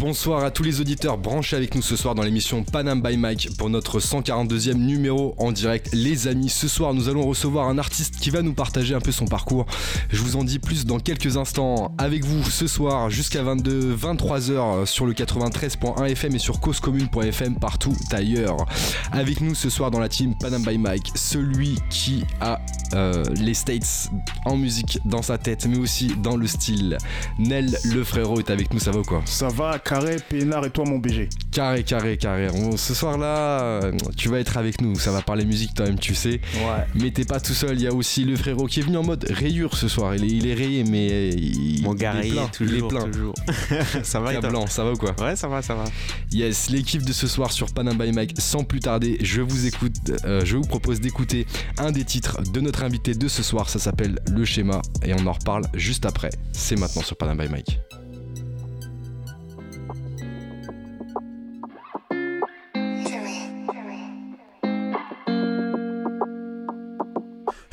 Bonsoir à tous les auditeurs branchés avec nous ce soir dans l'émission Panam by Mike pour notre 142e numéro en direct. Les amis, ce soir nous allons recevoir un artiste qui va nous partager un peu son parcours. Je vous en dis plus dans quelques instants avec vous ce soir jusqu'à 22 23h sur le 93.1 FM et sur causecommune.fm partout ailleurs. Avec nous ce soir dans la team Panam by Mike, celui qui a euh, les States en musique dans sa tête mais aussi dans le style. Nel le est avec nous, ça va quoi? Ça va carré, peinard et toi mon BG. Carré, carré, carré. ce soir-là, euh, tu vas être avec nous. Ça va parler musique toi-même, tu sais. Ouais. Mais t'es pas tout seul. Il y a aussi le frérot qui est venu en mode rayure ce soir. Il est, il est rayé, mais il, mon gars il est plein. toujours, il est plein. toujours. ça va, blanc, ça va ou quoi? Ouais, ça va, ça va. Yes, l'équipe de ce soir sur Panam by Mike. Sans plus tarder, je vous écoute. Euh, je vous propose d'écouter un des titres de notre invité de ce soir. Ça s'appelle Le Schéma et on en reparle juste après. C'est maintenant sur Panam by Mike.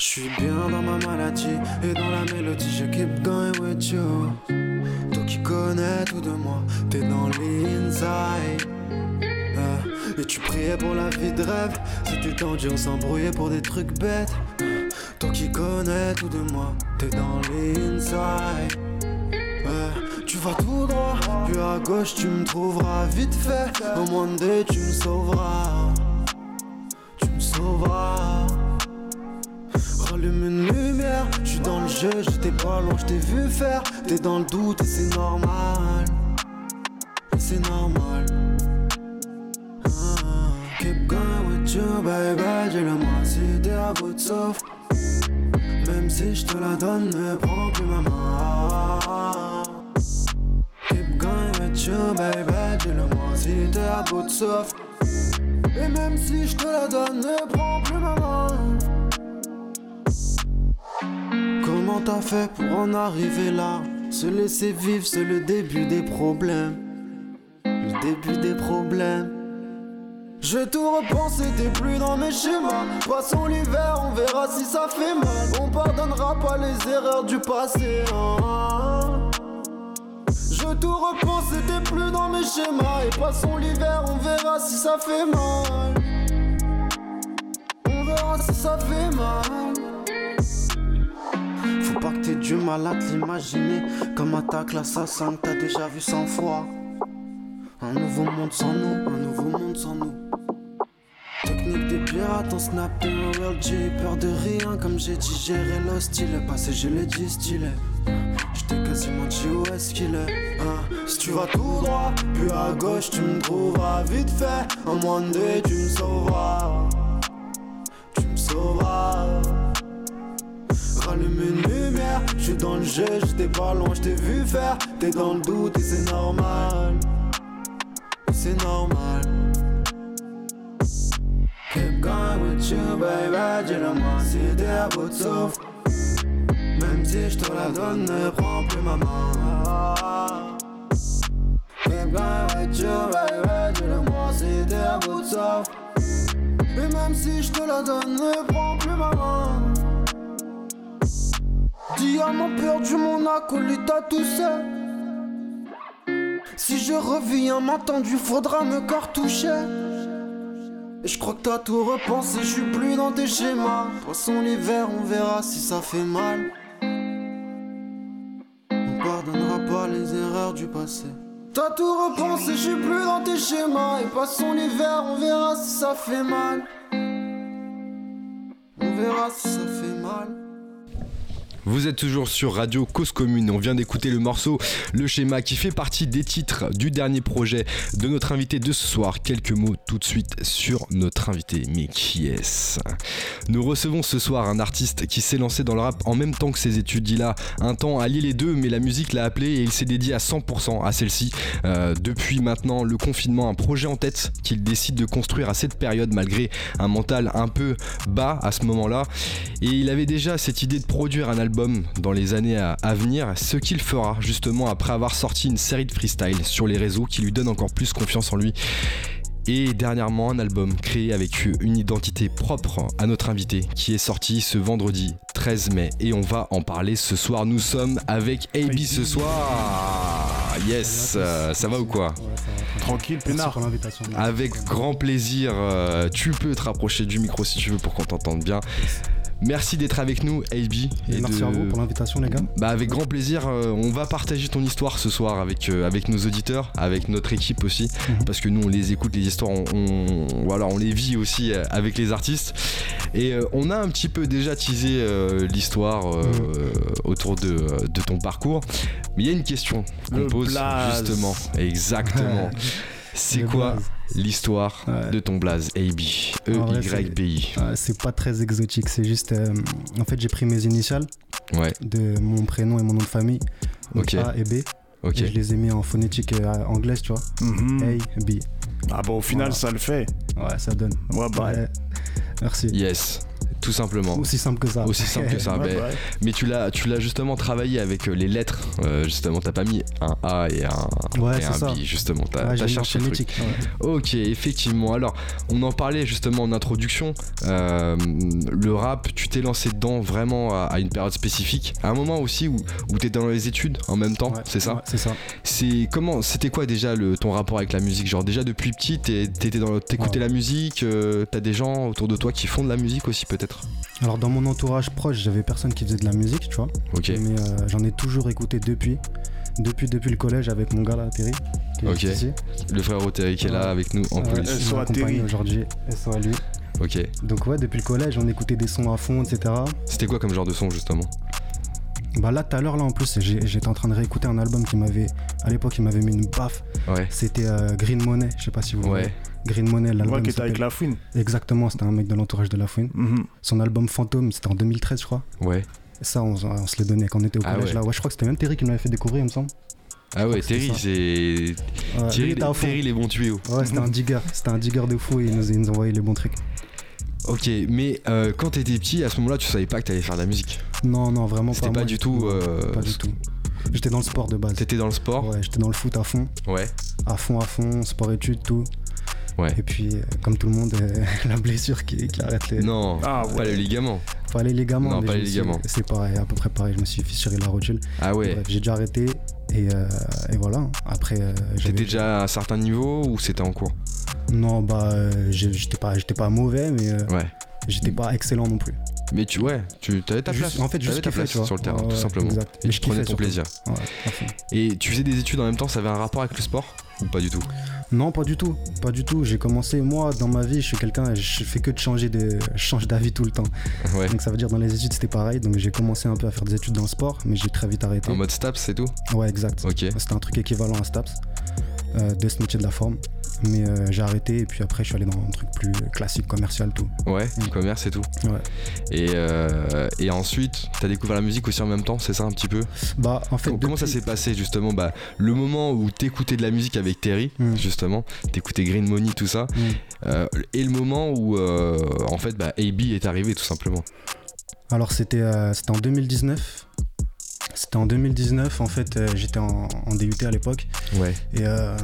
Je suis bien dans ma maladie et dans la mélodie, je keep going with you. Toi qui connais tout de moi, t'es dans l'inside. Euh, et tu priais pour la vie de rêve, c'était tendu, on s'embrouillait pour des trucs bêtes. toi qui connais tout de moi, t'es dans l'inside. tu vas tout droit, puis à gauche tu me trouveras vite fait. Au moins de deux, tu me sauveras. Tu me sauveras. Lumière, je suis dans le jeu, j'étais pas loin, je t'ai vu faire. T'es dans le doute et c'est normal. C'est normal. Ah, keep going with you, baby. Dis-le moi si t'es à bout de souffle. Même si je te la donne, ne prends plus ma main. Keep going with you, baby. Dis-le moi si t'es à bout de souffle. Et même si je te la donne, ne prends plus ma main. Comment t'as fait pour en arriver là? Se laisser vivre, c'est le début des problèmes. Le début des problèmes. Je tout repense, t'es plus dans mes schémas. Passons l'hiver, on verra si ça fait mal. On pardonnera pas les erreurs du passé. Hein. Je tout repense, t'es plus dans mes schémas. Et passons l'hiver, on verra si ça fait mal. On verra si ça fait mal. Du mal à l'imaginer Comme attaque l'assassin que t'as déjà vu cent fois. Un nouveau monde sans nous, un nouveau monde sans nous. Technique des pirates en snap un real G. Peur de rien comme j'ai digéré Le passé je l'ai distillé. J'étais quasiment dit où est-ce qu'il est, hein. Si tu vas tout droit, puis à gauche tu me trouveras vite fait. En moins de tu me sauveras. Tu me sauveras Rallume une lumière, je suis dans le jeu, j'étais pas loin, je t'ai vu faire, t'es dans le doute et c'est normal. C'est normal. Keep going with you, baby, dis-le moi si t'es à de souffle. Même si je te la donne, ne prends plus ma main. Keep going with you, baby, dis-le moi si t'es à bout de souffle. Mais même si je te la donne, ne prends plus ma main. Diamant perdu, mon acolyte à tout. Si je reviens m'entendu, faudra me cartoucher. Et je crois que t'as tout repensé, je plus dans tes schémas. Poisson l'hiver, on verra si ça fait mal. On pardonnera pas les erreurs du passé. T'as tout repensé, je plus dans tes schémas. Et passons l'hiver, on verra si ça fait mal. On verra si ça fait mal. Vous êtes toujours sur Radio Cause Commune. On vient d'écouter le morceau Le Schéma qui fait partie des titres du dernier projet de notre invité de ce soir. Quelques mots tout de suite sur notre invité. Mais qui est-ce? Nous recevons ce soir un artiste qui s'est lancé dans le rap en même temps que ses études. Il a un temps allié les deux, mais la musique l'a appelé et il s'est dédié à 100% à celle-ci. Euh, depuis maintenant le confinement, un projet en tête qu'il décide de construire à cette période malgré un mental un peu bas à ce moment-là. Et il avait déjà cette idée de produire un album dans les années à, venir, ce qu'il fera justement après avoir sorti une série de freestyle sur les réseaux qui lui donne encore plus confiance en lui. Et dernièrement, un album créé avec une identité propre à notre invité qui est sorti ce vendredi 13 mai. Et on va en parler ce soir. Nous sommes avec AB ce soir. Yes, euh, ça va ou quoi? Tranquille, peinard. Avec grand plaisir. euh, tu peux te rapprocher du micro si tu veux pour qu'on t'entende bien. Merci d'être avec nous, AB. Et merci de- à vous pour l'invitation, les gars. Bah avec grand plaisir, euh, on va partager ton histoire ce soir avec, euh, avec nos auditeurs, avec notre équipe aussi, Mhm. parce que nous on les écoute, les histoires, on, on- voilà, on les vit aussi euh, avec les artistes. Et euh, on a un petit peu déjà teasé euh, l'histoire euh, Mhm. autour de, de ton parcours, mais il y a une question qu'on pose blaze. justement, exactement. C'est quoi l'histoire Ouais. de ton blaze AB E-Y-B-I Euh, c'est pas très exotique, c'est juste. euh, en fait, j'ai pris mes initiales Ouais, de mon prénom et mon nom de famille, donc Ok. A et B, ok. et je les ai mis en phonétique euh, anglaise, tu vois. Mhm. A, B. Ah bon, au final, Voilà. ça le fait. Ouais, ça donne. Ouais, bah. Ouais. Merci. Yes, tout simplement. Aussi simple que ça. Aussi simple que ça. Mais tu l'as, tu l'as justement travaillé avec euh, les lettres. euh, justement, t'as pas mis un A et un, Ouais, et un ça. B. Justement, t'as, Ouais, cherché le truc. ouais. Ok, effectivement. Alors, on en parlait justement en introduction. Euh, le rap, tu t'es lancé dedans vraiment à, à une période spécifique. À un moment aussi où, où t'étais dans les études en même temps. C'est ça? C'est ça. C'est comment C'était quoi déjà le, ton rapport avec la musique? Genre déjà depuis petit, t'étais dans, t'écoutais la musique. euh, t'as des gens autour de toi qui font de la musique aussi peut-être? Alors, dans mon entourage proche, j'avais personne qui faisait de la musique, tu vois. Ok. Mais euh, j'en ai toujours écouté depuis. Depuis, depuis le collège avec mon gars là, Terry. Qui est Ok. ici. Le frère Terry qui est là Ouais. avec nous en Ouais, coulisses. il SO à m'accompagne Terry. aujourd'hui. SO à lui. Ok. Donc ouais, depuis le collège, on écoutait des sons à fond, etc. C'était quoi comme genre de son justement? Bah là, tout à l'heure, là, en plus, j'ai- j'étais en train de réécouter un album qui m'avait, à l'époque, il m'avait mis une baffe. Ouais. C'était euh, Green Money, je sais pas si vous voyez. Ouais. Green Money, l'album Ouais, qui était avec la fouine. Exactement, c'était un mec de l'entourage de La Fouine. Mhm. Son album Fantôme, c'était en 2013, je crois. Ouais. Et ça, on, on se le donnait quand on était au Ah collège. ouais. Là, ouais, je crois que c'était même Terry qui me l'avait fait découvrir, il me semble. Ah ouais, Terry, c'est. Ouais, Terry. Terry, les bons tuyaux. Ouais, c'était un digger. C'était un digger de fou et il nous, il nous envoyait les bons trucs. Ok, mais euh, quand t'étais petit, à ce moment-là, tu savais pas que t'allais faire de la musique. Non, non, vraiment pas. C'était pas du tout, euh, Pas du tout. J'étais dans le sport de base. T'étais dans le sport Ouais, j'étais dans le foot à fond. Ouais. À fond, à fond, sport-études, tout. Ouais. Et puis, euh, comme tout le monde, euh, la blessure qui, qui arrête les. Non, Ah pas ouais. le ligament. Pas les ligaments. Non, mais pas les suis- ligaments. C'est pareil, à peu près pareil. Je me suis fissuré la rotule. Ah ouais. Bref, j'ai déjà arrêté. Et, euh, et voilà. Après, euh, j'avais- T'étais déjà à un certain niveau ou c'était en cours? Non, bah, euh, j'étais pas, j'étais pas mauvais, mais euh, Ouais. j'étais pas excellent non plus. Mais tu, ouais, tu avais ta Juste- place. en fait, juste ta place sur le terrain, tout simplement. exact. Et Et tu je prenais ton surtout. plaisir. Et tu faisais des études en même temps, ça avait un rapport avec le sport Ou pas du tout? Non, pas du tout. Pas du tout. J'ai commencé, moi, dans ma vie, je suis quelqu'un, je fais que de changer de, je change d'avis tout le temps. Ouais. Donc ça veut dire dans les études, c'était pareil. Donc j'ai commencé un peu à faire des études dans le sport, mais j'ai très vite arrêté. En mode STAPS, c'est tout? Ouais, exact. Ok. C'était un truc équivalent à STAPS, de ce métier de la forme. Mais euh, j'ai arrêté et puis après, je suis allé dans un truc plus classique, commercial, tout. Ouais, commerce et tout. Ouais. Et, euh, et ensuite, t'as découvert la musique aussi en même temps, c'est ça un petit peu? Bah, en fait, Comment, comment ça s'est passé justement? Bah, Le moment où t'écoutais de la musique avec Terry, Mm. justement, t'écoutais Green Money, tout ça, Mm. euh, et le moment où euh, en fait bah, AB est arrivé tout simplement. Alors c'était euh, c'était en 2019. C'était en 2019, en fait, euh, j'étais en, en DUT à l'époque. Ouais. Et euh,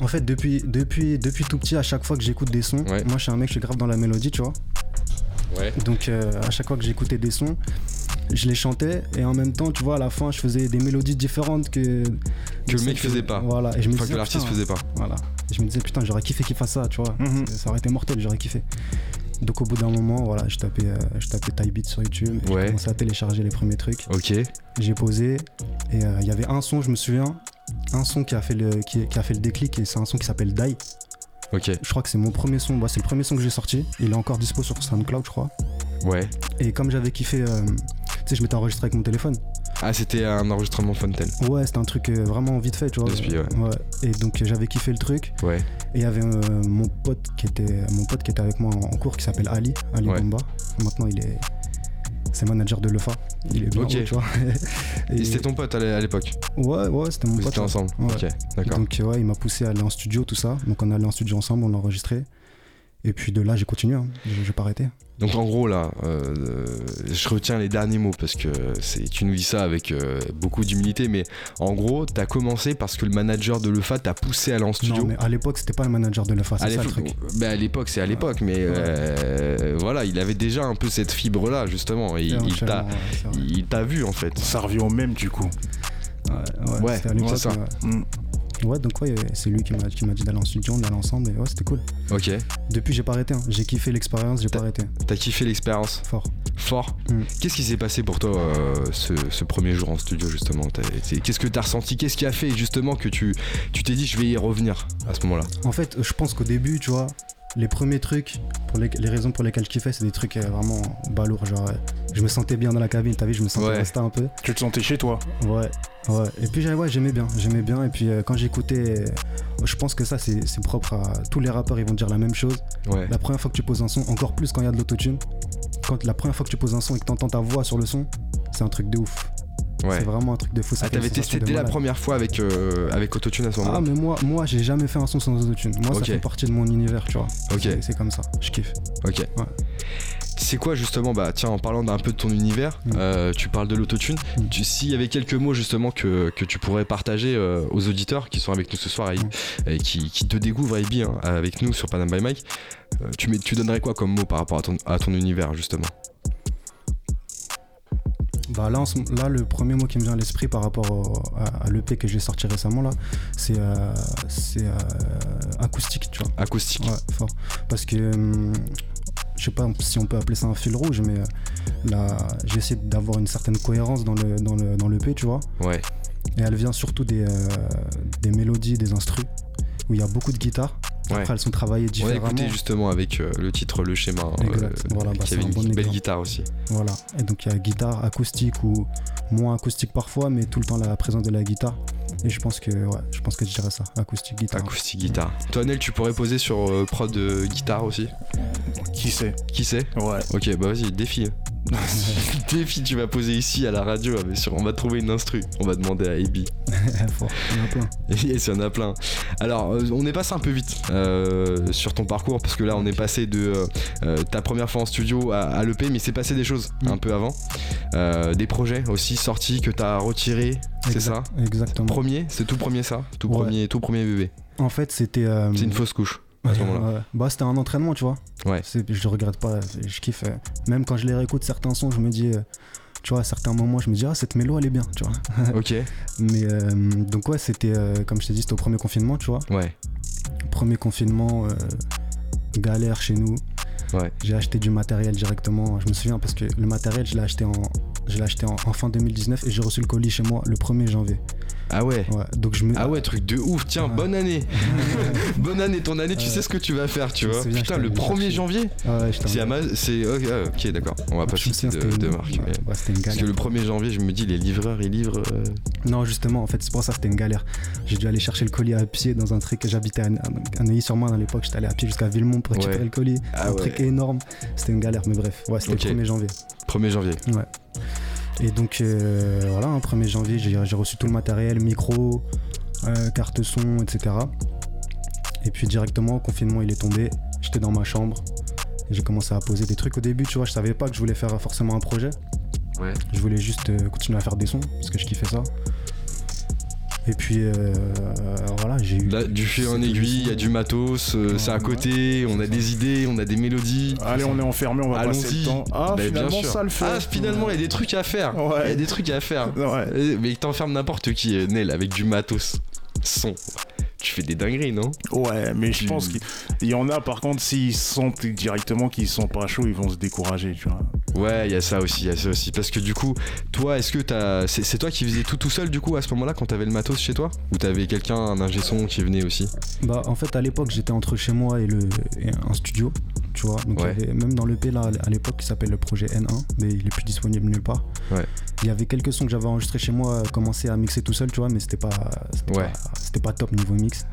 en fait, depuis, depuis, depuis tout petit, à chaque fois que j'écoute des sons, Ouais. moi je suis un mec, je suis grave dans la mélodie, tu vois. Ouais. Donc euh, à chaque fois que j'écoutais des sons, je les chantais et en même temps, tu vois, à la fin, je faisais des mélodies différentes que. Que le mec faisait pas. Voilà. Et je me disais, que l'artiste faisait pas. Voilà. Et je me disais, putain, j'aurais kiffé qu'il fasse ça, tu vois. Mhm. Ça aurait été mortel, j'aurais kiffé. Donc au bout d'un moment, voilà, je tapais, euh, je tapais Type Beat sur YouTube. et Ouais. J'ai commencé à télécharger les premiers trucs. Ok. J'ai posé et euh, il y avait un son, je me souviens, un son qui a fait le, qui, qui a fait le déclic et c'est un son qui s'appelle Die. Ok. Je crois que c'est mon premier son, bah, c'est le premier son que j'ai sorti. Il est encore dispo sur SoundCloud, je crois. Ouais. Et comme j'avais kiffé, euh, tu sais, je m'étais enregistré avec mon téléphone. Ah, c'était un enregistrement Fontaine. Ouais, c'était un truc euh, vraiment vite fait, tu vois. Ouais. Et donc euh, j'avais kiffé le truc. Ouais. Et il y avait euh, mon pote qui était mon pote qui était avec moi en, cours qui s'appelle Ali, Ali Ouais. Bomba. Maintenant il est c'est manager de Lefa. Il est bien tu vois. Et c'était ton pote à l'é- à l'époque? Ouais, ouais, c'était mon Vous pote. ouais. ensemble? Ouais. Ok, d'accord. Donc ouais, il m'a poussé à aller en studio, tout ça. Donc on est allé en studio ensemble, on l'a enregistré. Et puis de là, j'ai continué, hein. je n'ai pas arrêté. Donc en gros là, euh, je retiens les derniers mots parce que c'est, tu nous dis ça avec euh, beaucoup d'humilité, mais en gros, t'as commencé parce que le manager de Lefa t'a poussé à aller en studio. Non, mais à l'époque, c'était pas le manager de Lefa, à c'est ça le l'époque, truc. bah, à l'époque, c'est à l'époque, mais euh, voilà, il avait déjà un peu cette fibre là justement, et il, t'a, ouais, vu en fait. Ça revient au même du coup. Ouais, ouais, Ouais, c'était à l'époque, c'est ça. Ouais. Donc ouais, c'est lui qui m'a qui m'a dit d'aller en studio, on allait ensemble, et ouais, c'était cool. Ok, Depuis, j'ai pas arrêté, hein. j'ai kiffé l'expérience, j'ai pas arrêté. t'as kiffé l'expérience, Fort. fort. Mm. Qu'est-ce qui s'est passé pour toi euh, ce, ce premier jour en studio justement? T'as- Qu'est-ce que t'as ressenti? Qu'est-ce qui a fait justement que tu tu t'es dit je vais y revenir à ce moment-là? En fait, je pense qu'au début, tu vois, les premiers trucs, pour les, les raisons pour lesquelles je kiffais, c'est des trucs euh, vraiment balourds. Genre, euh, je me sentais bien dans la cabine, t'as vu, je me sentais Ouais. un peu. Tu te sentais chez toi Ouais, ouais. Et puis, ouais, j'aimais bien, j'aimais bien. Et puis, euh, quand j'écoutais, je pense que ça, c'est c'est propre à tous les rappeurs, ils vont dire la même chose. Ouais. La première fois que tu poses un son, encore plus quand il y a de l'autotune, quand la première fois que tu poses un son et que t'entends ta voix sur le son, c'est un truc de ouf. Ouais. C'est vraiment un truc de fou. ça Ah, t'avais testé dès la première fois avec, euh, avec Autotune à ce Ah, moment-là mais moi, moi j'ai jamais fait un son sans autotune. Moi, ça fait partie de mon univers, tu vois. Ok. C'est- comme ça, je kiffe. Ok. Ouais. C'est quoi justement, bah tiens, en parlant d'un peu de ton univers, Mm. euh, tu parles de l'autotune. Mm. Tu- S'il y avait quelques mots justement que, que tu pourrais partager euh, aux auditeurs qui sont avec nous ce soir et, Mm. et qui, qui te découvrent hein, avec nous sur Panam by Mike, euh, tu, mets, tu donnerais quoi comme mot par rapport à ton, à ton univers justement? Bah là, là, le premier mot qui me vient à l'esprit par rapport au- à, à l'EP que j'ai sorti récemment, là, c'est euh, euh, acoustique, tu vois. Acoustique. Ouais, fort. Parce que, hum, je sais pas si on peut appeler ça un fil rouge, mais euh, là, j'essaie d'avoir une certaine cohérence dans le dans le dans l'EP, tu vois. Ouais. Et elle vient surtout des, euh, des mélodies, des instrus, où il y a beaucoup de guitares. Ouais. Après, elles sont travaillées On va différemment. écouter justement avec euh, le titre Le Schéma, hein, Exact. Voilà, bah, qui avait un une bon belle exemple. guitare aussi. Voilà. Et donc il y a guitare acoustique ou moins acoustique parfois, mais tout le temps la présence de la guitare. Et je pense que ouais, je pense que je dirais ça, acoustique guitare. Acoustique guitare. Toi Nel, tu pourrais poser sur euh, prod guitare aussi? Qui sait? Qui sait? Ouais. Ok, bah vas-y, défi. défi, tu vas poser ici à la radio, ah, mais sûr, on va trouver une instru. On va demander à. Fort. Il y en a plein. Yes, il y en a plein. Alors, euh, on est passé un peu vite euh, sur ton parcours parce que là, on est passé de euh, ta première fois en studio à, à l'EP, mais c'est passé des choses Mm. un peu avant. Euh, des projets aussi sortis que t'as retirés, c'est ça? Exact- Exactement. Premier, c'est tout premier ça? Tout Ouais. premier, tout premier bébé. En fait, c'était. C'est une fausse couche à ouais, ce moment-là. ouais. Bah, c'était un entraînement, tu vois. Ouais. Je regrette pas, je kiffe. euh, Même quand je les réécoute certains sons, je me dis. euh, tu vois, à certains moments, je me dis, ah, cette mélo, elle est bien, tu vois. Ok, Mais euh, donc, ouais, c'était, euh, comme je t'ai dit, c'était au premier confinement, tu vois. ouais, Premier confinement, euh, galère chez nous. ouais. J'ai acheté du matériel directement. Je me souviens parce que le matériel, je l'ai acheté en, je l'ai acheté en, en fin 2019 et j'ai reçu le colis chez moi le 1er janvier. Ah ouais Ouais, donc je me. ah ouais, truc de ouf, tiens, Ouais. bonne année Bonne année, ton année, tu sais ce que tu vas faire, tu vois Putain, le allé 1er chercher. janvier C'est Amazon, c'est... Ok, ah, ok, d'accord, on va pas souviens, de, de marque, ouais, mais... ouais, c'était une Parce que le 1er janvier, je me dis, les livreurs, ils livrent... euh, Non, justement, en fait, c'est pour ça que c'était une galère. J'ai dû aller chercher le colis à pied dans un truc. J'habitais à, à Neuilly-sur-Marne à l'époque. J'étais allé à pied jusqu'à Villemont pour récupérer le colis. Ah un truc énorme. C'était une galère, mais bref. Ouais, c'était le 1er janvier. 1er janvier. Ouais. Et donc, euh, voilà, un 1er janvier, j'ai reçu tout le matériel, micro, euh, carte son, etc. Et puis directement, le confinement, il est tombé. J'étais dans ma chambre. Et J'ai commencé à poser des trucs au début, tu vois. Je savais pas que je voulais faire forcément un projet. Ouais. Je voulais juste euh, continuer à faire des sons parce que je kiffais ça. Et puis euh, voilà, j'ai eu. Là, du fil en aiguille, il y a du matos, euh, c'est à Ouais. côté, on a des idées, on a des mélodies. Allez, on est enfermé, on va passer le temps. Ah, Bah, finalement, ça le fait. Ah, finalement, il y a des trucs à faire. Il y a des trucs à faire. Ouais. Euh, Mais t'enfermes n'importe qui, euh, Nel, avec du matos. Son. Tu fais des dingueries, non? Ouais, mais je pense qu'il il y en a, par contre, s'ils sentent directement qu'ils sont pas chauds, ils vont se décourager, tu vois. Ouais, il y a ça aussi, il y a ça aussi. Parce que du coup, toi, est-ce que t'as. C'est c'est toi qui faisais tout tout seul, du coup, à ce moment-là, quand t'avais le matos chez toi? Ou t'avais quelqu'un, un ingé son qui venait aussi? Bah, en fait, à l'époque, j'étais entre chez moi et, le, et un studio, tu vois. Donc, il y Ouais. avait- même dans l'EP, là, à l'époque, qui s'appelle le projet N1, mais il est plus disponible nulle part. Ouais. Il y avait quelques sons que j'avais enregistrés chez moi, commencé à mixer tout seul, tu vois, mais c'était pas, c'était Ouais. pas, c'était pas top niveau mix.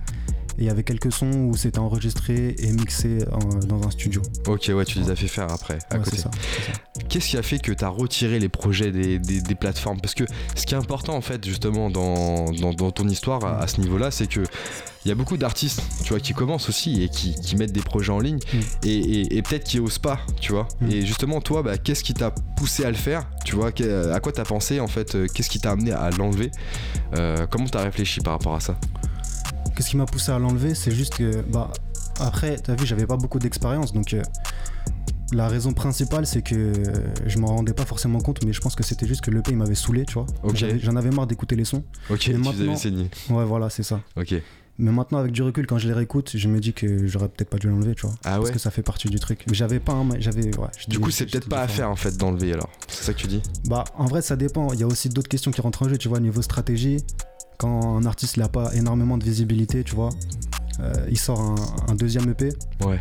Et il y avait quelques sons où c'était enregistré et mixé en- dans un studio. Ok, ouais, tu les as fait faire après, à Ouais, côté. Qu'est-ce qui a fait que tu as retiré les projets des, des- des plateformes? Parce que ce qui est important en fait justement dans, dans- dans ton histoire à, à ce niveau-là, c'est que il y a beaucoup d'artistes, tu vois, qui commencent aussi et qui, qui mettent des projets en ligne Mm. et, et- et peut-être qui osent pas, tu vois. Mm. Et justement, toi, bah, qu'est-ce qui t'a poussé à le faire? Tu vois, à quoi t'as pensé en fait? Euh, Qu'est-ce qui t'a amené à l'enlever? Euh, Comment t'as réfléchi par rapport à ça? Qu'est-ce qui m'a poussé à l'enlever? C'est juste que, bah, après, t'as vu, j'avais pas beaucoup d'expérience, donc euh, la raison principale, c'est que euh, je m'en rendais pas forcément compte, mais je pense que c'était juste que l'EP il m'avait saoulé, tu vois. J'en avais marre d'écouter les sons. Ok, tu avais saignés. Ouais, voilà, c'est ça. Ok. Mais maintenant, avec du recul, quand je les réécoute, je me dis que j'aurais peut-être pas dû l'enlever, tu vois. Ah Parce ouais? que ça fait partie du truc. Mais j'avais pas un. J'avais. Ouais, Du coup, c'est peut-être pas à faire en fait d'enlever alors. C'est ça que tu dis? Bah, en vrai, ça dépend. Il y a aussi d'autres questions qui rentrent en jeu, tu vois, niveau stratégie. Quand un artiste n'a pas énormément de visibilité, tu vois, euh, il sort un, un deuxième EP. Ouais.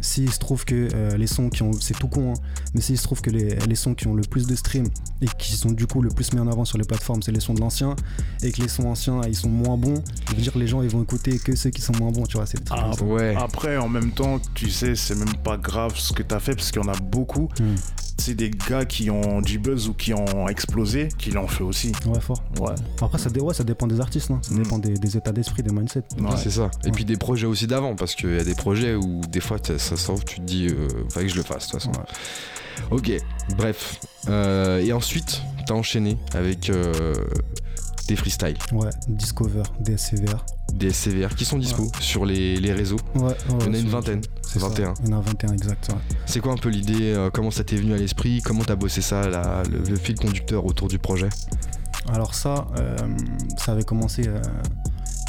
S'il se trouve que euh, les sons qui ont. C'est tout con, hein, mais s'il se trouve que les, les sons qui ont le plus de streams et qui sont du coup le plus mis en avant sur les plateformes, c'est les sons de l'ancien, et que les sons anciens, ils sont moins bons, ça veut dire que les gens, ils vont écouter que ceux qui sont moins bons, tu vois, c'est Ah. Ouais. Après, en même temps, tu sais, c'est même pas grave ce que t'as fait parce qu'il y en a beaucoup. Hmm. C'est des gars qui ont du buzz ou qui ont explosé, qui l'ont fait aussi. Ouais, fort. Ouais. Après, ça, dé- ouais, ça dépend des artistes, hein. ça Mm. dépend des, des états d'esprit, des mindsets. Ouais. C'est ça. Et Ouais. puis des projets aussi d'avant, parce qu'il y a des projets où des fois ça sort, tu te dis, euh, fallait que je le fasse de toute façon. Ouais. Ok, bref. Euh, et ensuite, t'as enchaîné avec euh, des freestyles, Ouais, Discover, DSCVR. des SCVR qui sont dispo sur les, les réseaux. Ouais, ouais, Il y en a une vingtaine, c'est ça. 21. Il y en a 21, exact. ouais. C'est quoi un peu l'idée euh, Comment ça t'est venu à l'esprit Comment t'as bossé ça, la- le, le fil conducteur autour du projet? Alors, ça, euh, ça avait commencé euh,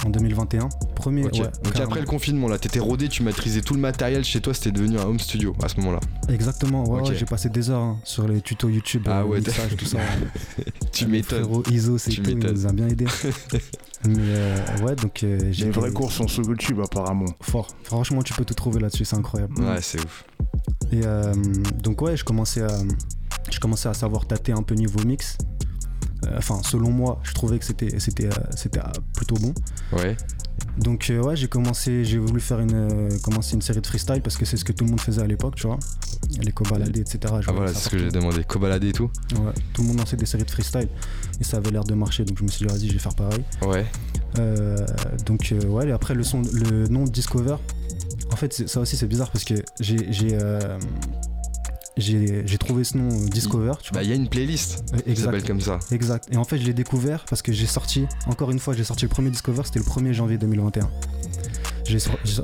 en 2021. Premier, ouais, Donc après le confinement, là, t'étais rodé, tu maîtrisais tout le matériel chez toi, c'était devenu un home studio à ce moment-là. Exactement, ouais, j'ai passé des heures hein, sur les tutos YouTube, Ah euh, ouais, mixage, tout ça. Tu m'étonnes. Iso, c'est Tu tout, nous a bien aidé. Mais euh, ouais, donc euh, j'ai Les vrais cours sont sur YouTube, apparemment. fort. Franchement, tu peux tout trouver là-dessus, c'est incroyable. Ouais, c'est ouf. Et euh, donc ouais, je commençais à, je commençais à savoir tâter un peu niveau mix. Euh, Enfin, selon moi, je trouvais que c'était, c'était, euh, c'était euh, plutôt bon. Ouais. Donc euh, ouais, j'ai commencé, j'ai voulu faire une, euh, commencer une série de freestyle parce que c'est ce que tout le monde faisait à l'époque, tu vois. Les cobaladés, etc. je Ah voilà, c'est ce que j'ai demandé. Cobaladé et tout Ouais, tout le monde lançait des séries de freestyle et ça avait l'air de marcher, donc je me suis dit vas-y, je vais faire pareil. Ouais. Euh, donc ouais, et après le son, le nom de Discover. En fait, ça aussi c'est bizarre parce que j'ai, j'ai, trouvé ce nom euh, Discover, tu vois. Bah, il y a une playlist qui s'appelle comme ça. Exact. Et en fait, je l'ai découvert parce que j'ai sorti, encore une fois, j'ai sorti le premier Discover, c'était le 1er janvier 2021.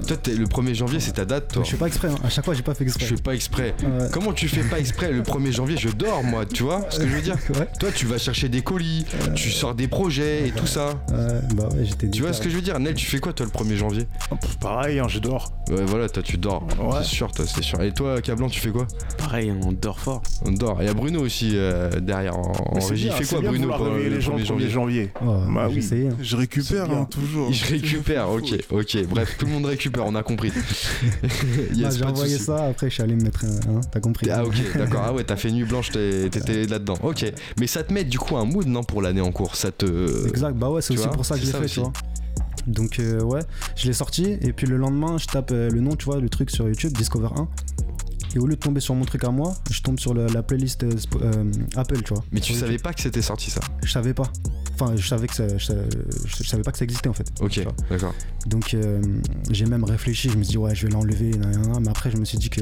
Toi, t'es- le 1er janvier, c'est ta date, toi. je fais pas exprès, hein. à chaque fois, j'ai pas fait Je exprès. fais pas exprès. Ouais. Comment tu fais pas exprès Le 1er janvier, je dors, moi, tu vois ce que je veux dire? Ouais. Toi, tu vas chercher des colis, tu sors des projets et tout ça. Ouais, bah ouais, j'étais Tu vois ce que je veux dire? Nel, tu fais quoi, toi, le 1er janvier? Pff, Pareil, hein, je dors. Ouais, voilà, toi, tu dors. Ouais. C'est sûr, toi, c'est sûr. Et toi, Cablan, tu fais quoi? Pareil, on dort fort. On dort. Il y a Bruno aussi euh, derrière en, régie. Il fait quoi, Bruno, pour réveiller le les gens 1er le 1er janvier? janvier. Oh, Bah oui. hein. Je récupère hein, toujours. Il récupère, ok, ok. Bref, tout le monde récupère, on a compris. Yes, j'ai envoyé ça, après je suis allé me mettre un. hein, T'as compris Ah ok, d'accord. Ah ouais, t'as fait nuit blanche, t'étais là-dedans. Ok, mais ça te met du coup un mood, non, pour l'année en cours? Ça te... Exact, bah ouais, c'est tu aussi pour ça que je l'ai ça fait, tu aussi. vois. Donc euh, ouais, je l'ai sorti et puis le lendemain, je tape euh, le nom, tu vois, le truc sur YouTube, Discover 1. Et au lieu de tomber sur mon truc à moi, je tombe sur le- la playlist euh, Sp- euh, Apple, tu vois. Mais tu savais pas que c'était sorti ça? Je savais pas. Enfin, je savais que ça, je, savais- je- je savais pas que ça existait en fait. Ok, Tu vois. d'accord. Donc euh, j'ai même réfléchi, je me suis dit ouais je vais l'enlever, nan, nan, nan. mais après je me suis dit que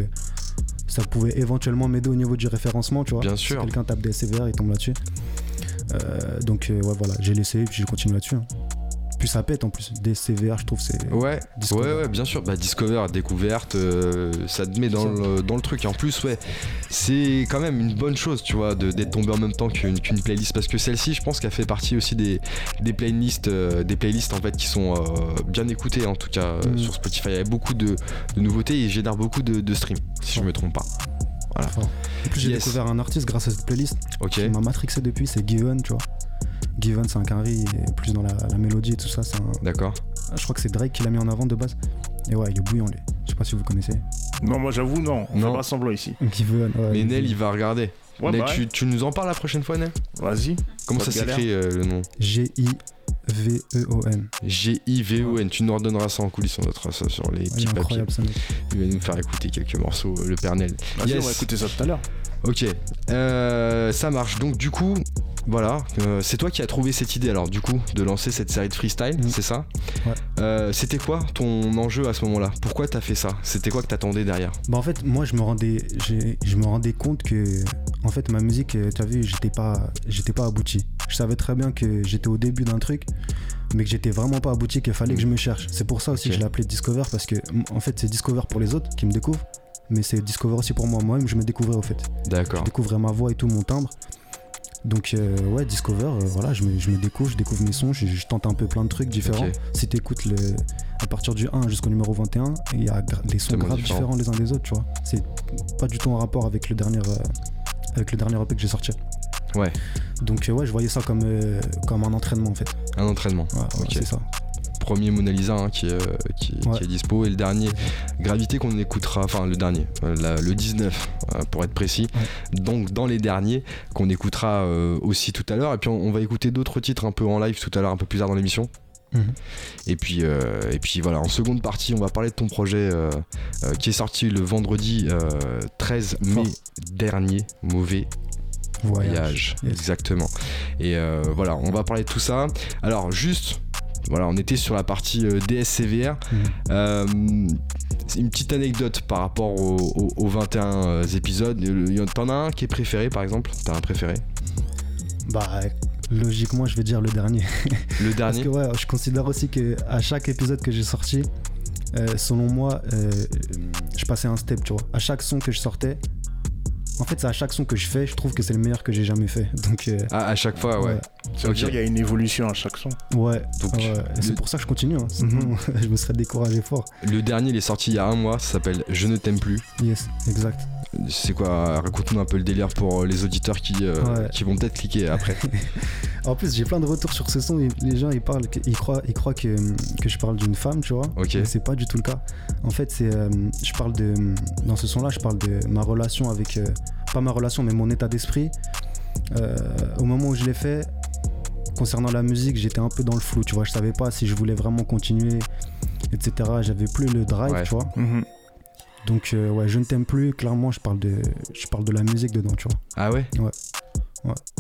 ça pouvait éventuellement m'aider au niveau du référencement, tu vois. Bien Si sûr. quelqu'un tape des SCVR, il tombe là-dessus. Euh, donc euh, ouais voilà, j'ai laissé et puis j'ai continué là-dessus. hein. Puis ça pète en plus, des SCVR je trouve c'est... Ouais, Discover. ouais, ouais, bien sûr. Bah, Discover, découverte, euh, ça te met dans le, dans le truc. Et en plus, ouais, c'est quand même une bonne chose, tu vois, de- d'être tombé en même temps qu'une qu'une playlist. Parce que celle-ci, je pense qu'elle fait partie aussi des, des playlists, euh, des playlists en fait qui sont euh, bien écoutées, en tout cas Mm. sur Spotify. Il y a beaucoup de, de nouveautés et génère beaucoup de, de streams, si je me trompe pas. Voilà. fort. En plus j'ai Yes. découvert un artiste grâce à cette playlist Ok. qui m'a matrixé depuis, c'est Given, tu vois. Given c'est un carry, et plus dans la, la mélodie et tout ça, c'est un... D'accord. Je crois que c'est Drake qui l'a mis en avant de base. Et ouais, il est bouillant lui. Je sais pas si vous connaissez. Non, moi j'avoue, non. On Non. fait pas semblant ici. Given, ouais. Mais Nel, il va regarder. Ouais, Nel, bah tu, tu nous en parles la prochaine fois, Nel? Vas-y. Comment ça s'écrit euh, le nom? G-I-V-E-O-N. G-I-V-O-N. Tu nous redonneras ça en coulisses, on notera ça sur les Il petits papiers. Il va nous faire écouter quelques morceaux, euh, le Pernel. Vas-y, Yes. on va écouter ça tout à l'heure. Ok, euh, ça marche. Donc du coup, voilà, euh, c'est toi qui as trouvé cette idée alors du coup de lancer cette série de freestyle, Mm. c'est ça Ouais. Euh, C'était quoi ton enjeu à ce moment-là? Pourquoi t'as fait ça? C'était quoi que t'attendais derrière? Bah en fait moi je me rendais j'ai- je me rendais compte que en fait ma musique tu as vu j'étais pas j'étais pas abouti. Je savais très bien que j'étais au début d'un truc mais que j'étais vraiment pas abouti qu'il fallait que je me cherche. C'est pour ça aussi que je l'ai appelé Discover parce que en fait c'est Discover pour les autres qui me découvrent mais c'est Discover aussi pour moi moi-même je me découvrais au fait. Je D'accord. découvrais ma voix et tout mon timbre. Donc euh, ouais Discover euh, voilà je me, je me découvre, je découvre mes sons, je, je tente un peu plein de trucs différents. Si tu écoutes le à partir du 1 jusqu'au numéro 21, il y a des sons graves différent. différents les uns des autres, tu vois. C'est pas du tout en rapport avec le dernier euh, avec le dernier EP que j'ai sorti. Ouais. Donc euh, ouais, je voyais ça comme comme un entraînement en fait. Un entraînement. Ouais, c'est ça. Premier Mona Lisa hein, qui, est, euh, qui, Ouais. qui est dispo et le dernier Gravité qu'on écoutera, enfin le dernier, euh, la- le 19 euh, pour être précis. Donc dans les derniers qu'on écoutera euh, aussi tout à l'heure et puis on, on va écouter d'autres titres un peu en live tout à l'heure, un peu plus tard dans l'émission. Mhm. Et puis, euh, et puis voilà, en seconde partie, on va parler de ton projet euh, euh, qui est sorti le vendredi euh, 13 mai dernier, Mauvais Voyage. Yes. Exactement. Et voilà, on va parler de tout ça. Alors, juste, voilà, on était sur la partie euh, DSCVR. Mhm. Euh, c'est une petite anecdote par rapport au- au- aux 21 euh, épisodes. T'en as un qui est préféré, par exemple? T'as un préféré? Bah logiquement, je vais dire le dernier. Le Parce dernier que ouais, je considère aussi que à chaque épisode que j'ai sorti, euh, selon moi, euh, je passais un step, tu vois. À chaque son que je sortais, en fait, c'est à chaque son que je fais, je trouve que c'est le meilleur que j'ai jamais fait. Donc, euh, Ah, à chaque fois, ouais. Ça veut dire qu'il y a une évolution à chaque son. ouais. Donc, ouais. Et C'est le- pour ça que je continue. hein. Sinon, je me serais découragé fort. Le dernier, il est sorti il y a un mois. Ça s'appelle Je ne t'aime plus. Yes, exact. C'est quoi Raconte-nous un peu le délire pour euh, les auditeurs qui, euh, Ouais. qui vont peut-être cliquer après. En plus, j'ai plein de retours sur ce son. Les gens, ils parlent, ils croient, ils croient que, que je parle d'une femme, tu vois. Ok. C'est pas du tout le cas. En fait, c'est, euh, je parle de, dans ce son-là, je parle de ma relation avec, euh, pas ma relation, mais mon état d'esprit. Au moment où je l'ai fait, concernant la musique, j'étais un peu dans le flou, tu vois. Je savais pas si je voulais vraiment continuer, etc. J'avais plus le drive, Ouais. tu vois. Mhm. Donc, euh, ouais, je ne t'aime plus. Clairement, je parle de, je parle de la musique dedans, tu vois. Ah ouais?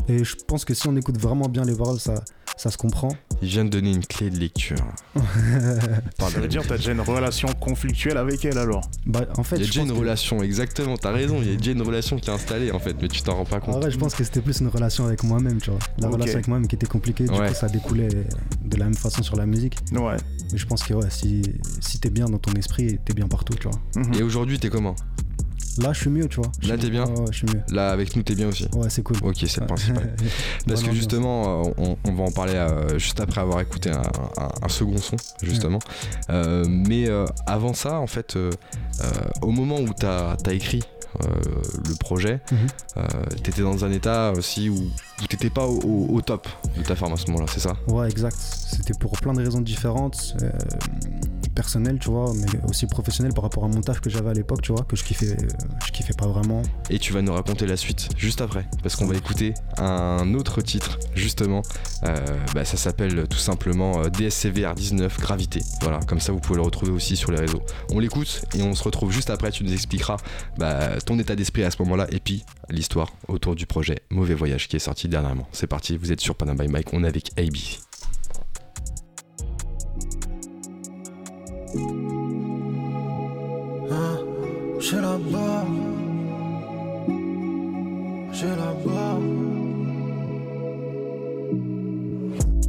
Et je pense que si on écoute vraiment bien les paroles, ça, ça se comprend. Il vient de donner une clé de lecture. Ça veut dire que t'as déjà une relation conflictuelle avec elle alors. Bah, en fait, Il y a déjà une que- relation, exactement, t'as raison, il y a déjà une relation qui est installée en fait, mais tu t'en rends pas En compte. vrai, je pense que c'était plus une relation avec moi-même, tu vois. La relation avec moi-même qui était compliquée, du Ouais. coup, ça découlait de la même façon sur la musique. Ouais. Mais je pense que, ouais, si, si t'es bien dans ton esprit, t'es bien partout, tu vois. Mhm. Et aujourd'hui, t'es comment? Là, je suis mieux, tu vois. Là, t'es bien Ouais, ouais, je suis mieux. Là, avec nous, t'es bien aussi Ouais, c'est cool. Ok, c'est le principal. Parce que justement, euh, on, on va en parler euh, juste après avoir écouté un, un- un second son, justement. Euh, mais euh, avant ça, en fait, au moment où t'as as écrit euh, le projet, Mhm. euh, t'étais dans un état aussi où, où t'étais pas au, au- au top de ta forme à ce moment-là, c'est ça? Ouais, exact. C'était pour plein de raisons différentes, euh, personnelles, tu vois, mais aussi professionnelles par rapport à mon taf que j'avais à l'époque, tu vois, que je kiffais, je kiffais pas vraiment. Et tu vas nous raconter la suite juste après, parce qu'on va écouter un autre titre, justement. Euh, bah, ça s'appelle tout simplement euh, DSCVR 19 Gravité. Voilà, comme ça vous pouvez le retrouver aussi sur les réseaux. On l'écoute et on se retrouve juste après. Tu nous expliqueras bah, ton état d'esprit à ce moment-là et puis l'histoire autour du projet Mauvais Voyage qui est sorti dernièrement. C'est parti, vous êtes sur Panama by Mike, on est avec AB. Hein, J'ai la barre. J'ai la barre.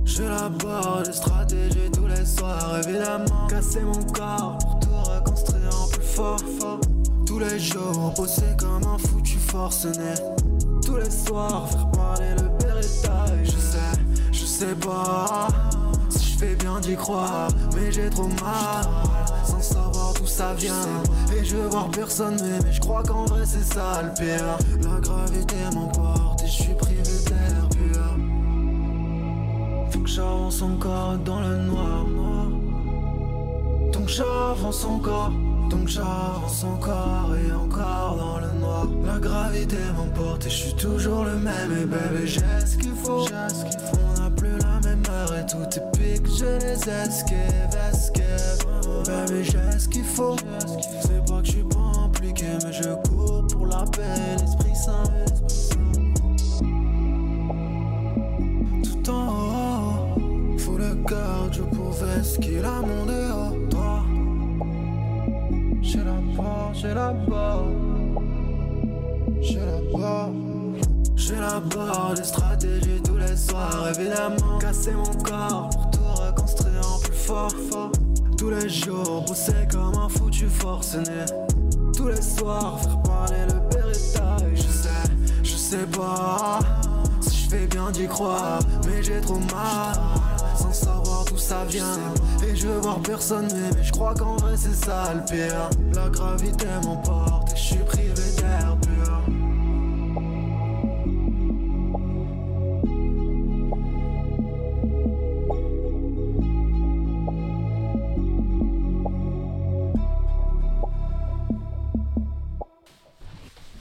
J'ai la barre, des stratégies tous les soirs, évidemment. Casser mon corps pour tout reconstruire en plus fort. fort. Tous les jours, bosser comme un foutu forcené. Tous les soirs, faire parler le Beretta. Et je sais, je sais pas fais bien d'y croire, mais j'ai trop mal. Sans savoir d'où ça vient. Et je veux voir personne, mais, je crois qu'en vrai c'est ça le pire. La gravité m'emporte et je suis privé d'air pur. Faut que j'avance encore dans le noir, noir. Donc j'avance encore, donc j'avance encore et encore dans le noir. La gravité m'emporte et je suis toujours le même. Et bébé, j'ai ce qu'il faut, j'ai ce qu'il faut. On n'a plus la même cœur et tout est pique, je les esquive, esquive. Baby, j'ai ce qu'il faut. C'est pas que je suis pas impliqué, mais je cours pour la paix, l'esprit saint. Tout en haut, faut le cœur, je pouvais ce qu'il a j'ai la barre, j'ai la barre. J'ai la barre. Des stratégies tous les soirs, évidemment. Casser mon corps pour tout reconstruire en plus fort. Tous les jours, pousser comme un foutu forcené. Tous les soirs, faire parler le bérétail. Je sais, je sais pas si je fais bien d'y croire, mais j'ai trop mal. Ça vient. Et je veux voir personne, mais, mais je crois qu'en vrai c'est ça le pire. La gravité m'emporte et je suis privé d'air pur.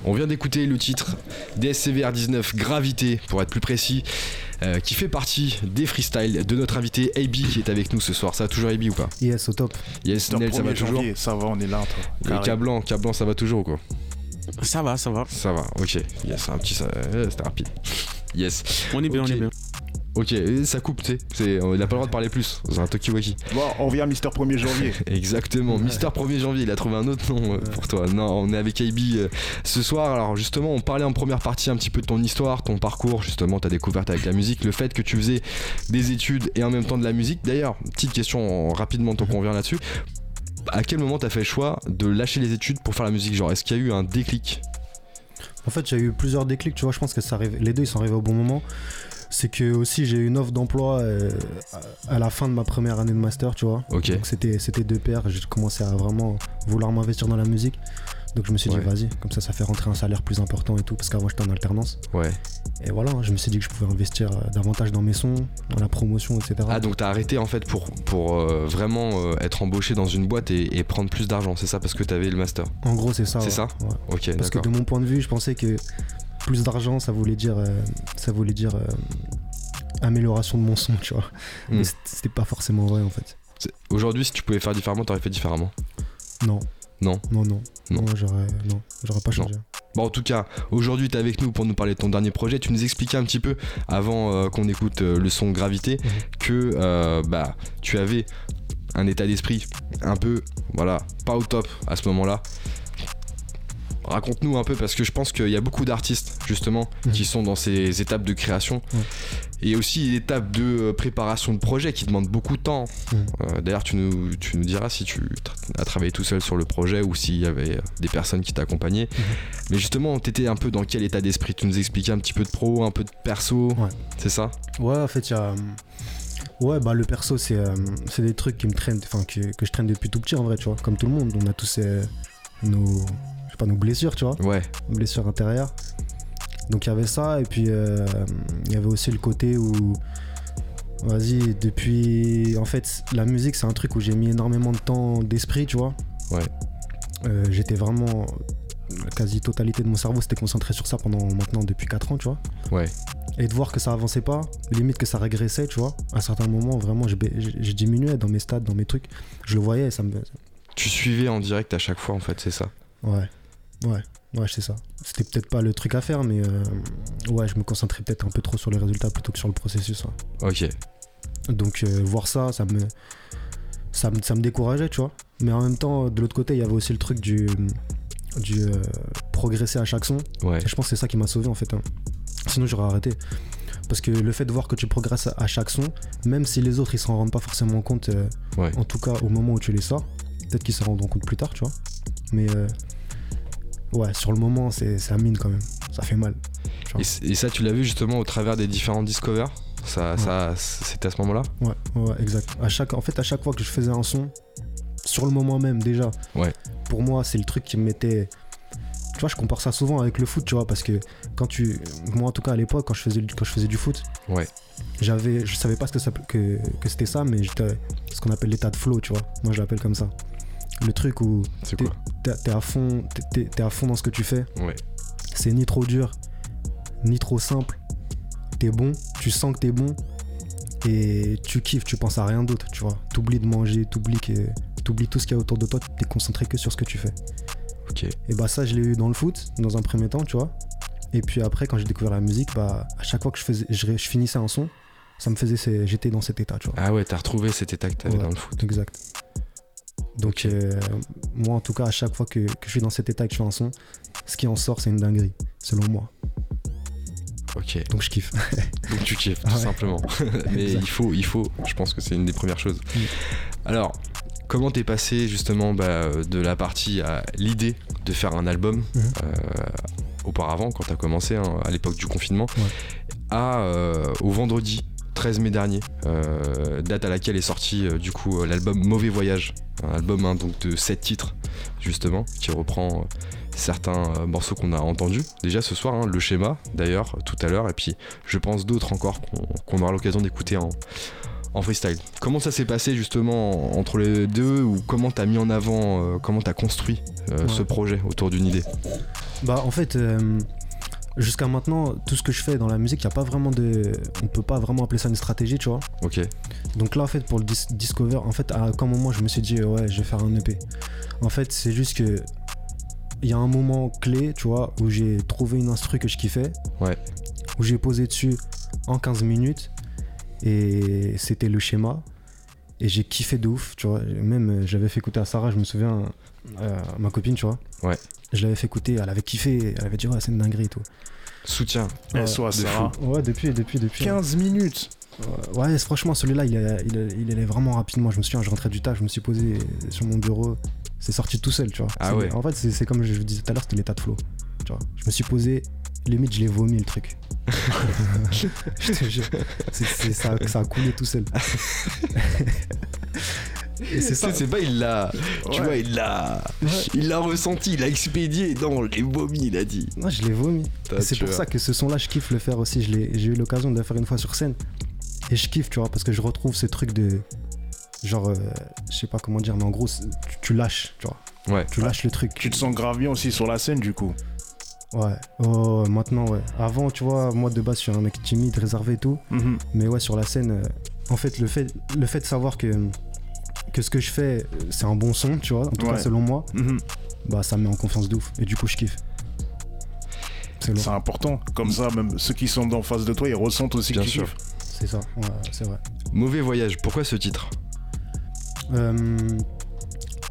On vient d'écouter le titre DSCVR 19 Gravité, pour être plus précis, euh, qui fait partie des freestyles de notre invité AB qui est avec nous ce soir. Ça va toujours AB ou pas Yes, au top. Yes, Nel, ça va 1er toujours janvier, ça va, on est là. toi. Et. Cablan, Cablan, ça va toujours ou quoi Ça va, ça va. Ça va, ok. Yes, un petit. euh, C'était rapide. Yes. On est bien, on est bien. Ok, ça coupe, tu sais. c'est- Il a pas le droit de parler plus. C'est un Tokiwaki. Bon, on vient Mister 1er janvier. Exactement. Mister 1er janvier, il a trouvé un autre nom euh, pour toi. Non, on est avec AB euh, ce soir. Alors justement, on parlait en première partie un petit peu de ton histoire, ton parcours, justement, ta découverte avec la musique, le fait que tu faisais des études et en même temps de la musique. D'ailleurs, petite question euh, rapidement tant qu'on revient là-dessus. À quel moment t'as fait le choix de lâcher les études pour faire la musique? Genre, est-ce qu'il y a eu un déclic? En fait, j'ai eu plusieurs déclics, tu vois. Je pense que ça arrive, les deux, ils sont arrivés au bon moment. C'est que aussi, j'ai eu une offre d'emploi euh, à à la fin de ma première année de master, tu vois. Ok. Donc c'était, c'était deux paires. J'ai commencé à vraiment vouloir m'investir dans la musique. Donc je me suis Ouais. dit, vas-y, comme ça, ça fait rentrer un salaire plus important et tout. Parce qu'avant, j'étais en alternance. Ouais. Et voilà, je me suis dit que je pouvais investir euh, davantage dans mes sons, dans la promotion, etc. Ah, donc t'as arrêté en fait pour, pour euh, vraiment euh, être embauché dans une boîte et, et prendre plus d'argent, c'est ça parce que t'avais le master? En gros, c'est ça. C'est ouais. ça? Ouais. Ok, Parce que de mon point de vue, je pensais que plus d'argent, ça voulait dire, euh, ça voulait dire euh, amélioration de mon son, tu vois. Hmm. Mais c'était- pas forcément vrai en fait. Aujourd'hui, si tu pouvais faire différemment, t'aurais fait différemment? Non. Non? Non, non. Non. Non, j'aurais, non, j'aurais pas changé. Bon, en tout cas, aujourd'hui, tu es avec nous pour nous parler de ton dernier projet. Tu nous expliquais un petit peu, avant euh, qu'on écoute euh, le son Gravité, Mhm. que euh, bah, tu avais un état d'esprit un peu, voilà, pas au top à ce moment-là. Raconte-nous un peu, parce que je pense qu'il y a beaucoup d'artistes, justement, Mhm. qui sont dans ces étapes de création. Et aussi l'étape de euh, préparation de projet qui demande beaucoup de temps. Mhm. Euh, D'ailleurs, tu nous, tu nous diras si tu as travaillé tout seul sur le projet ou s'il y avait euh, des personnes qui t'accompagnaient. Mais justement, t'étais un peu dans quel état d'esprit? Tu nous expliquais un petit peu de pro, un peu de perso, Ouais. c'est ça? Ouais, en fait, il y a. Ouais, bah le perso, c'est euh, des trucs qui me traînent, enfin que, que je traîne depuis tout petit en vrai, tu vois. Comme tout le monde, on a tous euh, nos. Pas, nos blessures, tu vois. Ouais, Nos blessures intérieures. Donc il y avait ça, et puis euh, il y avait aussi le côté où. Vas-y, depuis. En fait, la musique, c'est un truc où j'ai mis énormément de temps d'esprit, tu vois. Ouais. Euh, J'étais vraiment. La quasi-totalité de mon cerveau s'était concentré sur ça pendant maintenant depuis 4 ans, tu vois. ouais. Et de voir que ça avançait pas, limite que ça régressait, tu vois. À certains moments, vraiment, je, diminuais dans mes stats, dans mes trucs. Je le voyais et ça me. Tu suivais en direct à chaque fois, en fait, c'est ça? Ouais. Ouais. Ouais, c'est ça. C'était peut-être pas le truc à faire, mais euh, ouais, je me concentrais peut-être un peu trop sur les résultats plutôt que sur le processus. ouais. Ok. Donc, euh, voir ça, ça me, ça me. Ça me décourageait, tu vois. Mais en même temps, de l'autre côté, il y avait aussi le truc du. du euh, progresser à chaque son. Ouais. Et je pense que c'est ça qui m'a sauvé en fait. hein. Sinon j'aurais arrêté. Parce que le fait de voir que tu progresses à- chaque son, même si les autres ils s'en rendent pas forcément compte, Ouais. en tout cas au moment où tu les sors, peut-être qu'ils s'en rendront compte plus tard, tu vois. Mais euh, ouais, sur le moment c'est ça mine quand même. Ça fait mal. Et, ça, tu l'as vu justement au travers des différents discovers? Ça, Ouais. ça, C'était à ce moment-là? Ouais, ouais, exact. À chaque, en fait, à chaque fois que je faisais un son, sur le moment même déjà, Ouais. pour moi c'est le truc qui me mettait. Tu vois, je compare ça souvent avec le foot, tu vois, parce que quand tu. Moi en tout cas à l'époque, quand, je faisais du- quand je faisais du foot, Ouais. j'avais je savais pas ce que, ça- que, que c'était ça mais j'étais ce qu'on appelle l'état de flow tu vois moi je l'appelle comme ça le truc où T'es- à fond t'es- t'es t'es à fond dans ce que tu fais Ouais. c'est ni trop dur ni trop simple t'es bon tu sens que t'es bon et tu kiffes, tu penses à rien d'autre, tu vois. T'oublies de manger, t'oublies que t'oublies tout ce qu'il y a autour de toi, t'es concentré que sur ce que tu fais. Ok. Et bah ça je l'ai eu dans le foot, dans un premier temps, tu vois. Et puis après quand j'ai découvert la musique, bah à chaque fois que je faisais, je, je finissais un son, ça me faisait, j'étais dans cet état, tu vois. Ah ouais, t'as retrouvé cet état que t'avais Ouais. dans le foot. Exact. Donc euh, moi en tout cas à chaque fois que, que je suis dans cet état et que je fais un son, ce qui en sort c'est une dinguerie, selon moi. Ok. Donc je kiffe. Donc tu kiffes, Ah tout ouais. simplement. Mais il faut, il faut, je pense que c'est une des premières choses. Alors, comment t'es passé justement bah, de la partie à l'idée de faire un album Mhm. euh, auparavant, quand t'as commencé, hein, à l'époque du confinement, Ouais. à euh, au vendredi 13 mai dernier, euh, date à laquelle est sorti euh, du coup euh, l'album Mauvais Voyage, un album hein, donc de 7 titres justement, qui reprend certains morceaux qu'on a entendus déjà ce soir, hein, le schéma d'ailleurs tout à l'heure, et puis je pense d'autres encore qu'on aura l'occasion d'écouter en, en freestyle. Comment ça s'est passé justement entre les deux ou comment t'as mis en avant, euh, comment t'as construit euh, Ouais. ce projet autour d'une idée? Bah en fait, euh, jusqu'à maintenant, tout ce que je fais dans la musique, il y a pas vraiment de, on peut pas vraiment appeler ça une stratégie, tu vois. Ok, Donc là en fait pour le dis- Discover, en fait à un moment je me suis dit ouais je vais faire un EP. En fait c'est juste que il y a un moment clé, tu vois, où j'ai trouvé une instru que je kiffais. Ouais. Où j'ai posé dessus en 15 minutes et c'était le schéma. Et j'ai kiffé de ouf, tu vois. Même euh, j'avais fait écouter à Sarah, je me souviens, euh, ma copine, tu vois. Ouais. Je l'avais fait écouter, elle avait kiffé, elle avait dit ouais c'est une dinguerie et tout. soutien. Ouais. De Sarah. Ouais depuis, depuis, depuis. 15 minutes. Ouais, franchement, celui-là, il, est- il, est- il allait vraiment rapidement. Je me souviens, je rentrais du taf, je me suis posé sur mon bureau. C'est sorti tout seul, tu vois. Ah ouais. En fait, c'est comme je vous disais tout à l'heure, c'était l'état de flow. Tu vois. Je me suis posé, limite, je l'ai vomi le truc. je te jure. Ça a coulé tout seul. Et c'est ça. C'est pas il l'a, tu Ouais. vois, il l'a, Ouais. il l'a ressenti, il l'a expédié. Non, il vomi, il a dit. Moi, je l'ai vomi. C'est pour vois. ça que ce son-là, je kiffe le faire aussi. Je l'ai- J'ai eu l'occasion de le faire une fois sur scène. Et je kiffe, tu vois, parce que je retrouve ce truc de. Genre, euh, je sais pas comment dire, mais en gros, tu lâches, tu vois. Ouais. Tu lâches le truc. Tu te sens grave bien aussi sur la scène du coup. Ouais. Oh, maintenant, ouais. Avant, tu vois, moi de base, je suis un mec timide, réservé et tout. Mhm. Mais ouais, sur la scène, euh, en fait, le fait, le fait de savoir que, que ce que je fais, euh, c'est un bon son, tu vois, en tout Ouais. cas selon moi, Mhm. bah ça me met en confiance de ouf. Et du coup, je kiffe. C'est important. Comme ça, même ceux qui sont en face de toi, ils ressentent aussi Bien que tu sûr. kiffes. C'est ça, ouais, c'est vrai. Mauvais voyage. Pourquoi ce titre? Euh,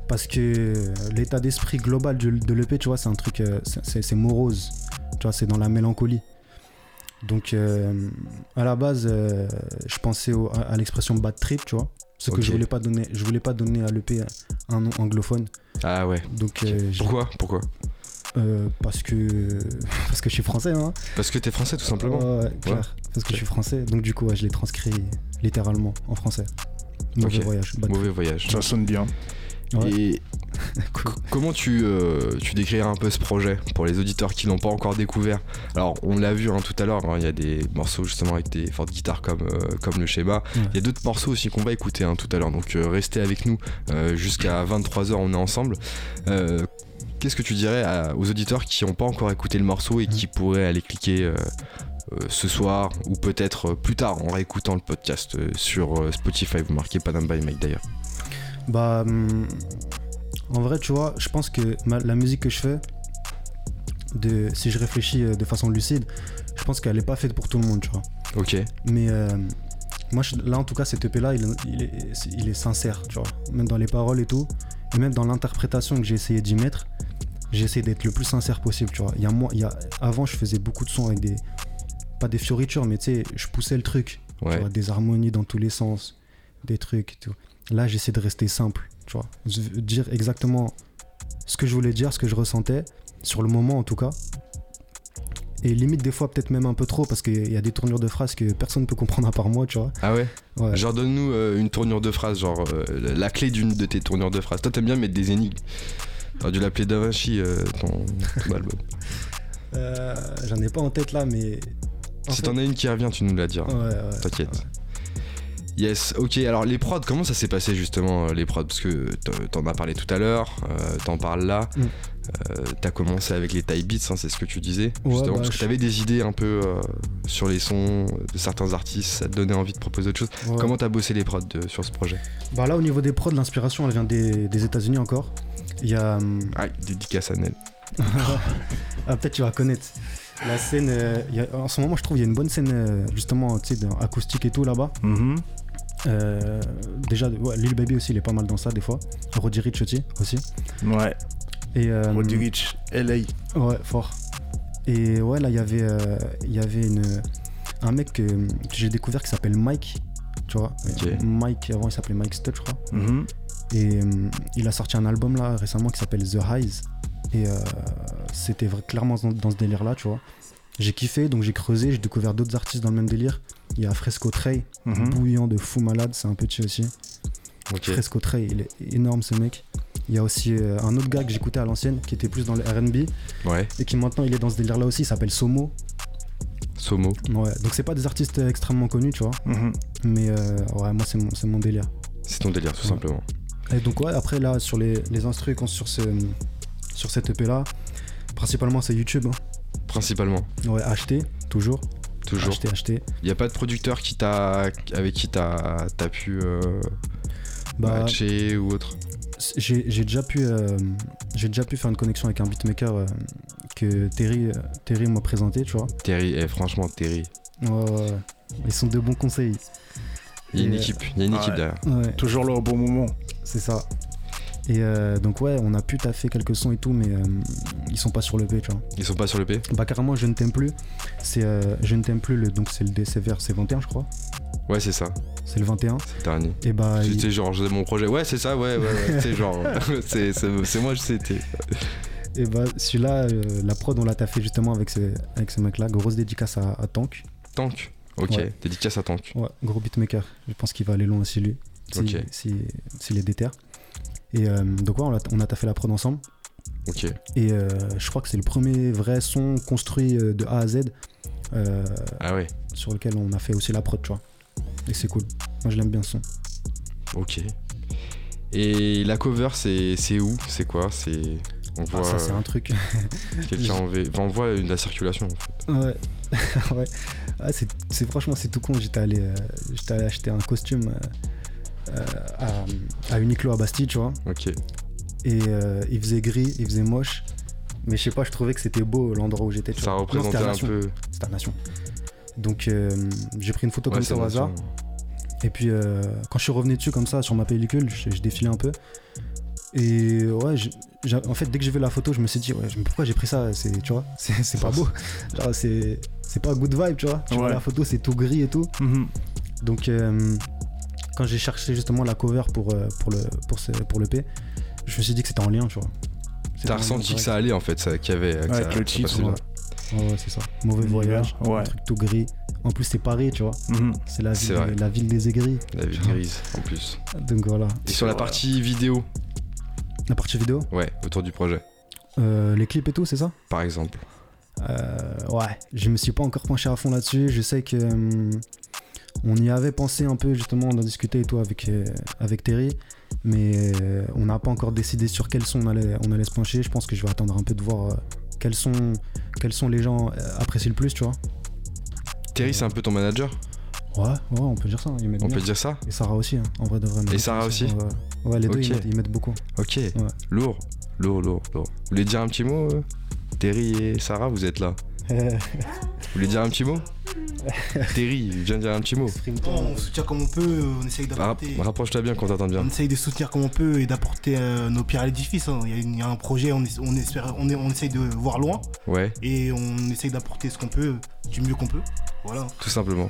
parce que l'état d'esprit global de, l'EP, tu vois, c'est un truc, euh, c'est- morose. Tu vois, c'est dans la mélancolie. Donc, euh, à la base, euh, je pensais au- à, à l'expression bad trip, tu vois. Ce que je voulais pas donner, je voulais pas donner à l'EP un nom anglophone. Ah ouais. Donc, euh, Pourquoi? Pourquoi? Euh, parce que parce que je suis français, hein. Parce que t'es français tout simplement. Ouais, ouais, clair. Parce que je suis français. Donc, du coup, ouais, je l'ai transcrit littéralement en français. Mauvais voyage. Mauvais voyage. Ça sonne bien. Ouais. Et Cool. comment tu, euh, tu décrirais un peu ce projet pour les auditeurs qui l'ont pas encore découvert? Alors, on l'a vu hein, tout à l'heure, hein, il y a des morceaux justement avec des fortes guitares comme, euh, comme le schéma. Ouais. Il y a d'autres morceaux aussi qu'on va écouter hein, tout à l'heure, donc euh, restez avec nous jusqu'à 23h, on est ensemble. Qu'est-ce que tu dirais à- aux auditeurs qui n'ont pas encore écouté le morceau et qui pourraient aller cliquer ce soir ou peut-être plus tard en réécoutant le podcast sur Spotify? Vous marquez Panam by Mike d'ailleurs. Bah, hum, en vrai, tu vois, je pense que ma- la musique que je fais, de, si je réfléchis euh, de façon lucide, je pense qu'elle est pas faite pour tout le monde, tu vois. Ok, Mais euh, moi, je- là, en tout cas, cet EP-là, il, il est, il est sincère, tu vois. Même dans les paroles et tout, et même dans l'interprétation que j'ai essayé d'y mettre, j'ai essayé d'être le plus sincère possible, tu vois. Il y a moi, il y a, avant, je faisais beaucoup de sons avec des. Pas des fioritures, mais tu sais, je poussais le truc. tu ouais. vois, des harmonies dans tous les sens, des trucs et tout. Là, j'essaie de rester simple, tu vois, dire exactement ce que je voulais dire, ce que je ressentais, sur le moment en tout cas. Et limite, des fois, peut-être même un peu trop, parce qu'il y a des tournures de phrases que personne ne peut comprendre à part moi, tu vois. Ah ouais Ouais. Genre donne-nous euh, une tournure de phrase, genre euh, la clé d'une de tes tournures de phrases. Toi t'aimes bien mettre des énigmes. T'aurais dû l'appeler Da Vinci euh, ton, ton album. J'en ai pas en tête là, mais. en si fait- t'en as une qui revient, tu nous la diras. Ouais, ouais. T'inquiète. Yes, ok, alors les prods, comment ça s'est passé justement euh, les prods? Parce que t'en as parlé tout à l'heure, euh, t'en parles là. Mm. Euh, t'as commencé avec les type beats, hein, c'est ce que tu disais. Ouais, justement, bah, parce que t'avais des idées un peu euh, sur les sons de certains artistes, ça te donnait envie de proposer autre chose. Ouais. Comment t'as bossé les prods de- sur ce projet? Bah là, au niveau des prods, l'inspiration, elle vient des, des États-Unis encore. Il y a. Ah, dédicace à Nel. ah, peut-être tu vas connaître. La scène. euh, il y a- en ce moment, je trouve il y a une bonne scène, euh, justement, tu sais, acoustique et tout là-bas. Mhm. Euh, déjà, ouais, Lil Baby aussi, il est pas mal dans ça, des fois. Roddy Rich aussi. aussi. Ouais. Et, euh, Roddy Rich, LA. Ouais, fort. Et ouais, là, il y avait, euh, il y avait une, un mec que, que j'ai découvert qui s'appelle Mike. Tu vois. Mike, avant, il s'appelait Mike Stud, je crois. Mhm. Et il a sorti un album là récemment qui s'appelle The Highs. Et c'était clairement dans, dans ce délire là, tu vois. J'ai kiffé, donc j'ai creusé, j'ai découvert d'autres artistes dans le même délire. Il y a Fresco Trey, Mhm. bouillant de fou malade, c'est un petit aussi. Fresco Trey, il est énorme ce mec. Il y a aussi euh, un autre gars que j'écoutais à l'ancienne qui était plus dans le RB Ouais. et qui maintenant il est dans ce délire là aussi, il s'appelle Somo. Somo. Ouais, donc c'est pas des artistes extrêmement connus, tu vois. Mhm. Mais euh, ouais, moi c'est mon, c'est mon délire. C'est ton délire, tout Ouais. simplement. Et donc ouais, après là sur les, les instrus qu'on- sur ce sur cette EP là, principalement c'est YouTube. hein. Principalement. Ouais, acheter toujours, Toujours. acheter, acheter. Il a pas de producteur qui t'a, avec qui t'as, t'as pu euh, Bah matcher ou autre? j'ai j'ai déjà pu euh, j'ai déjà pu faire une connexion avec un beatmaker euh, que Terry euh, Terry m'a présenté, tu vois. Terry, eh, franchement, Terry. Ouais, ouais, ouais. Ils sont de bons conseils. Il y a une équipe, il y a une équipe ouais. derrière. Ouais, Toujours là au bon moment. c'est ça. Et euh, donc ouais, on a pu taffer quelques sons et tout, mais euh, ils sont pas sur le P, tu vois. Ils sont pas sur le P Bah carrément, je ne t'aime plus. C'est euh, je ne t'aime plus, le, donc c'est le c'est vers c'est 21 je crois. Ouais, c'est ça, C'est le 21. c'est le dernier. Et bah il- C'était genre, j'ai mon projet. Ouais, c'est ça, ouais, ouais, ouais. c'est genre, c'est, moi, c'était. Et bah celui-là, la prod, on l'a taffé justement avec ce, avec ce mec-là. Grosse dédicace à, à Tank. Tank. Ok, Ouais. dédicace à Tank. Ouais, gros beatmaker. Je pense qu'il va aller loin aussi lui. Si, Ok. si, s'il est déter. Et euh, donc ouais, on a, on a taffé la prod ensemble. Ok. Et euh, je crois que c'est le premier vrai son construit euh, de A à Z Ah ouais, sur lequel on a fait aussi la prod, tu vois. Et c'est cool. Moi je l'aime bien ce son. ok. Et la cover, c'est, où? C'est quoi? C'est. On Ah, ça c'est un truc. quelqu'un en V. Enfin, on voit une- la circulation. en fait. Ouais. ouais. Ah, c'est, franchement, c'est tout con. J'étais allé, euh, allé acheter un costume euh, à, à Uniqlo à Bastille, tu vois. Ok. Et euh, il faisait gris, il faisait moche. Mais je sais pas, je trouvais que c'était beau l'endroit où j'étais. Ça. Non, représentait à un Nation. peu. C'était à Nation. Donc euh, j'ai pris une photo Ouais, comme ça au hasard. Et puis euh, quand je suis revenu dessus comme ça sur ma pellicule, je, je défilais un peu. Et ouais, en fait dès que j'ai vu la photo, je me suis dit ouais, mais pourquoi j'ai pris ça? C'est tu vois, c'est c'est pas beau. C'est c'est pas good vibe, tu vois. Tu vois la photo, c'est tout gris et tout. Mhm. Donc euh, quand j'ai cherché justement la cover pour euh, pour le pour ce, pour le P, je me suis dit que c'était en lien, tu vois. T'as ressenti que ça allait en fait, qu'il y avait. que Ouais, ça- avec le ça titre, Ouais, ouais, c'est ça. Mauvais voyage, ouais. un truc tout gris. En plus c'est Paris, tu vois. Mhm. C'est la, ville- la ville des aigris. La ville grise en plus. Donc voilà. Et sur la partie vidéo, La partie vidéo, ouais, autour du projet, euh, les clips et tout, c'est ça? Par exemple. Euh, ouais, je me suis pas encore penché à fond là-dessus. Je sais que hum, on y avait pensé un peu justement d'en discuter et tout avec euh, avec Terry, mais euh, on n'a pas encore décidé sur quel son on allait on allait se pencher. Je pense que je vais attendre un peu de voir euh, quels sont quels sont les gens apprécient le plus, tu vois. Terry, c'est un peu ton manager, Ouais, ouais, on peut dire ça. hein, Ils mettent on bien. peut dire ça Et Sarah aussi, hein, en vrai de vrai. Et Sarah aussi Ouais, les deux ils mettent, ils mettent beaucoup. Ok, lourd, lourd, lourd, lourd. Vous voulez dire un petit mot euh Terry et Sarah, vous êtes là. Vous voulez dire un petit mot? Terry, viens dire un petit mot. On soutient comme on peut, on essaye Rap- d'apporter. Rapproche-toi bien qu'on t'entende bien. On essaye de soutenir comme on peut et d'apporter euh, nos pierres à l'édifice. hein. Il, y a une- il y a un projet, on, es- on, espère, on, est- on essaye de voir loin Ouais, et on essaye d'apporter ce qu'on peut du mieux qu'on peut. Voilà. tout simplement.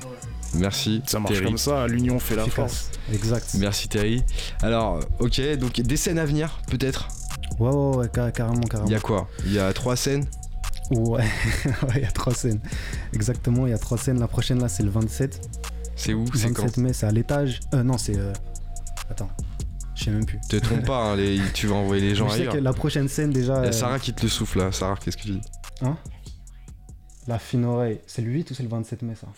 Merci. Ça marche Terry. comme ça, l'union fait la force. Exact. Merci Terry. Alors, ok, donc des scènes à venir, peut-être? Ouais, ouais, ouais, car- carrément, carrément. Il y a quoi? Il y a trois scènes? Ouais, il y a trois scènes. Exactement, il y a trois scènes. La prochaine là, c'est le 27. C'est où? C'est quand? 27 mai, c'est à l'étage. Euh, non, c'est. euh, Attends, je sais même plus. Te trompe pas, hein, les- tu vas envoyer les gens je sais ailleurs. que la prochaine scène déjà. Il y a euh, Sarah qui te le souffle là. Sarah, qu'est-ce que tu dis? La fine oreille. C'est le 8 ou c'est le 27 mai ça?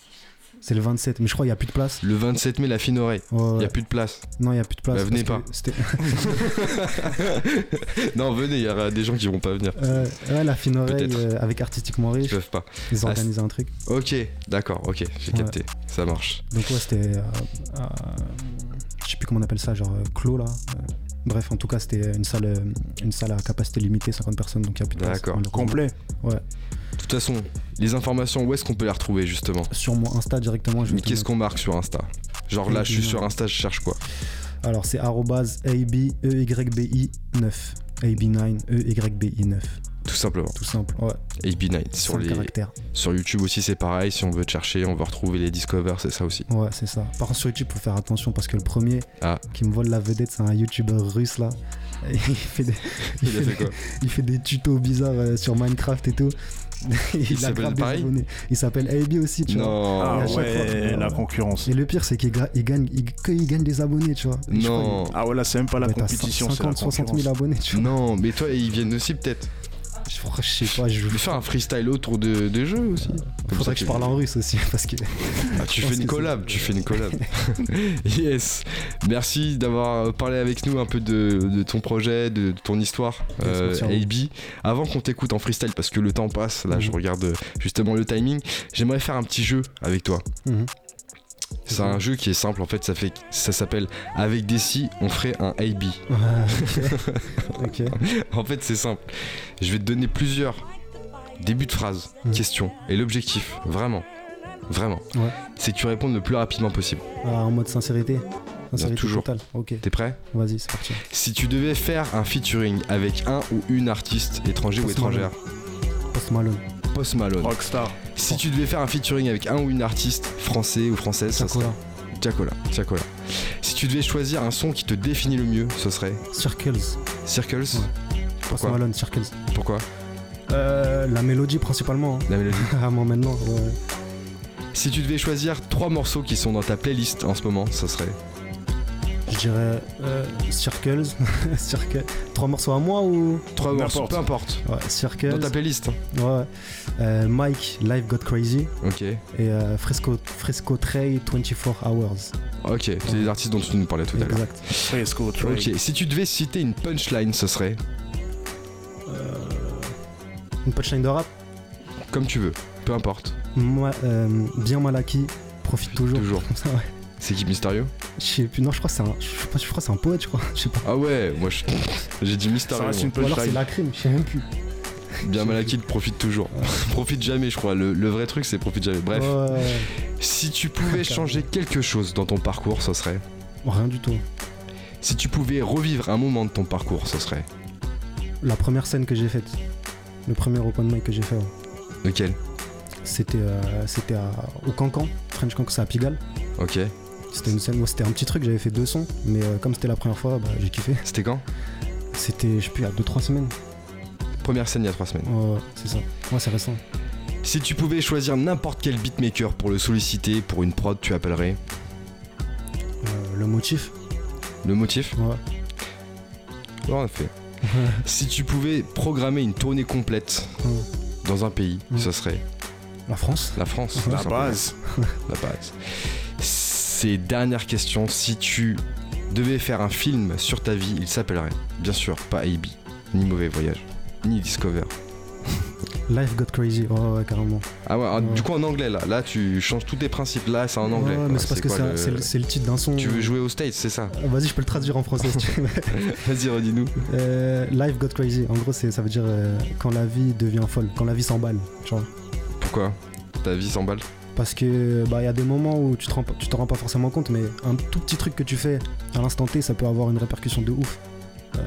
C'est le 27, mais je crois qu'il n'y a plus de place. Le 27 mai, la fine oreille. Ouais, Il ouais. n'y a plus de place. Non, il n'y a plus de place. Bah, venez c'était- non, venez, il y aura des gens qui vont pas venir. Euh, ouais, la fine oreille euh, avec Artistiquement Ils Riche, peuvent pas. ils ont Ah, organisé un truc. Ok, d'accord, ok, j'ai Ouais. capté. Ça marche. Donc, ouais, c'était. euh, euh, je sais plus comment on appelle ça, genre euh, clos là. Bref, en tout cas, c'était une salle, une salle à capacité limitée, 50 personnes, donc il n'y a plus de place. D'accord. Complet. De toute façon, les informations, où est-ce qu'on peut les retrouver justement? Sur mon Insta directement, je vais Mais qu'est-ce qu'on marque sur Insta? Genre là, je suis AB9. sur Insta, je cherche quoi? Alors, c'est ABEYBI 9. AB9, EYBI9. Tout simplement. Tout simple. Ouais, AB9. Sur, les... sur YouTube aussi, c'est pareil. Si on veut chercher, on va retrouver les Discover, c'est ça aussi. Ouais, c'est ça. Par contre, sur YouTube, faut faire attention parce que le premier Ah. qui me vole la vedette, c'est un YouTuber russe là. Il fait des, il fait fait quoi il fait des tutos bizarres euh, sur Minecraft et tout. il, a s'appelle pareil abonnés. Il s'appelle AB aussi, tu vois. Non. Ah ouais, fois. la concurrence. Et le pire, c'est qu'il gra- il gagne, il- que il gagne des abonnés, tu vois. Crois Non. Ah ouais, là, c'est même pas la compétition, c'est la 50, 60 concurrence. 000 abonnés, tu vois. Non, mais toi, ils viennent aussi peut-être. Je, je sais pas, je. Mais faire un freestyle autour de, de jeux aussi. Comme Faudrait ça, que je parle en russe aussi parce que. Ah, tu fais une que collab, tu fais une collab. yes. Merci d'avoir parlé avec nous un peu de, de ton projet, de, de ton histoire, euh. AB. Avant qu'on t'écoute en freestyle, parce que le temps passe, là je Mhm. regarde euh, justement le timing, j'aimerais faire un petit jeu avec toi. Mhm. C'est un jeu qui est simple en fait, ça fait ça s'appelle avec des si, on ferait un AB. ok. ok. En fait, c'est simple. Je vais te donner plusieurs débuts de phrases, Mhm. questions et l'objectif, vraiment vraiment, Ouais. c'est que tu répondes le plus rapidement possible. Ah, en mode sincérité. Sincérité toujours. totale. Ok. T'es prêt? Vas-y, c'est parti. Si tu devais faire un featuring avec un ou une artiste étranger ou étrangère, Post Malone. Post Malone. Rockstar. Si tu devais faire un featuring avec un ou une artiste français ou française, ça serait. Si tu devais choisir un son qui te définit le mieux, ce serait Circles. Circles. Post Pourquoi Malone, Circles. Pourquoi Euh, la mélodie principalement. hein. La mélodie. Ah, moi maintenant. ouais. Si tu devais choisir trois morceaux qui sont dans ta playlist en ce moment, ce serait Je dirais euh, Circles. Circle. Trois morceaux à moi ou? Trois morceaux, peu importe. Ouais, Circles. Dans ta playlist. Ouais. Euh, Mike, Life Got Crazy. Ok. Et euh, Fresco, Fresco Trey, 24 Hours. Ok. C'est les artistes dont tu nous parlais tout à l'heure. Exact. Fresco, Trey. Ok. Si tu devais citer une punchline, ce serait? Euh, une punchline de rap? comme tu veux. Peu importe. Moi, euh, bien mal acquis. Profite toujours. Toujours. Comme ça, ouais. C'est qui Mysterio? Je sais plus. Non, je crois que c'est un. Je sais pas, je crois que c'est un poète, je crois. Je sais pas. Ah ouais, moi je- j'ai dit Ça reste moi. une Ou alors c'est la crime, je sais même plus. Bien Malakid profite toujours. profite jamais, je crois. Le, le vrai truc, c'est profite jamais. Bref, Ouais, si tu pouvais changer quelque chose dans ton parcours, ce serait. rien du tout. Si tu pouvais revivre un moment de ton parcours, ce serait. La première scène que j'ai faite, le premier open mic que j'ai fait, ouais. Lequel? C'était euh, c'était au Cancan, French Cancan, c'est à Pigalle. Ok. C'était une scène, moi c'était un petit truc, j'avais fait deux sons, mais euh, comme c'était la première fois, bah, j'ai kiffé. C'était quand? C'était, je sais plus, il y a 2-3 semaines. Première scène il y a trois semaines. Ouais, ouais, c'est ça. Ouais, c'est récent. Si tu pouvais choisir n'importe quel beatmaker pour le solliciter pour une prod, tu appellerais? Euh, le motif, le motif? Ouais. Ouais, En effet. si tu pouvais programmer une tournée complète Ouais. dans un pays, ce serait? La France la France. La base. La base. Ces dernières questions, si tu devais faire un film sur ta vie, il s'appellerait, bien sûr, pas AB, ni Mauvais Voyage, ni Discover. Life got crazy, ouais, ouais, carrément. Ah ouais, ah, Ouais. du coup en anglais là, là tu changes tous tes principes, là c'est en anglais. Ouais, mais c'est parce que c'est le- titre d'un son. Tu veux jouer aux States, c'est ça? Euh, Vas-y, je peux le traduire en français si tu veux. Vas-y, redis-nous. Euh, life got crazy. En gros, ça veut dire euh, quand la vie devient folle, quand la vie s'emballe. Tu vois. Pourquoi? Ta vie s'emballe? Parce que bah il y a des moments où tu te rends pas- tu te rends pas forcément compte, mais un tout petit truc que tu fais à l'instant T, ça peut avoir une répercussion de ouf. Euh,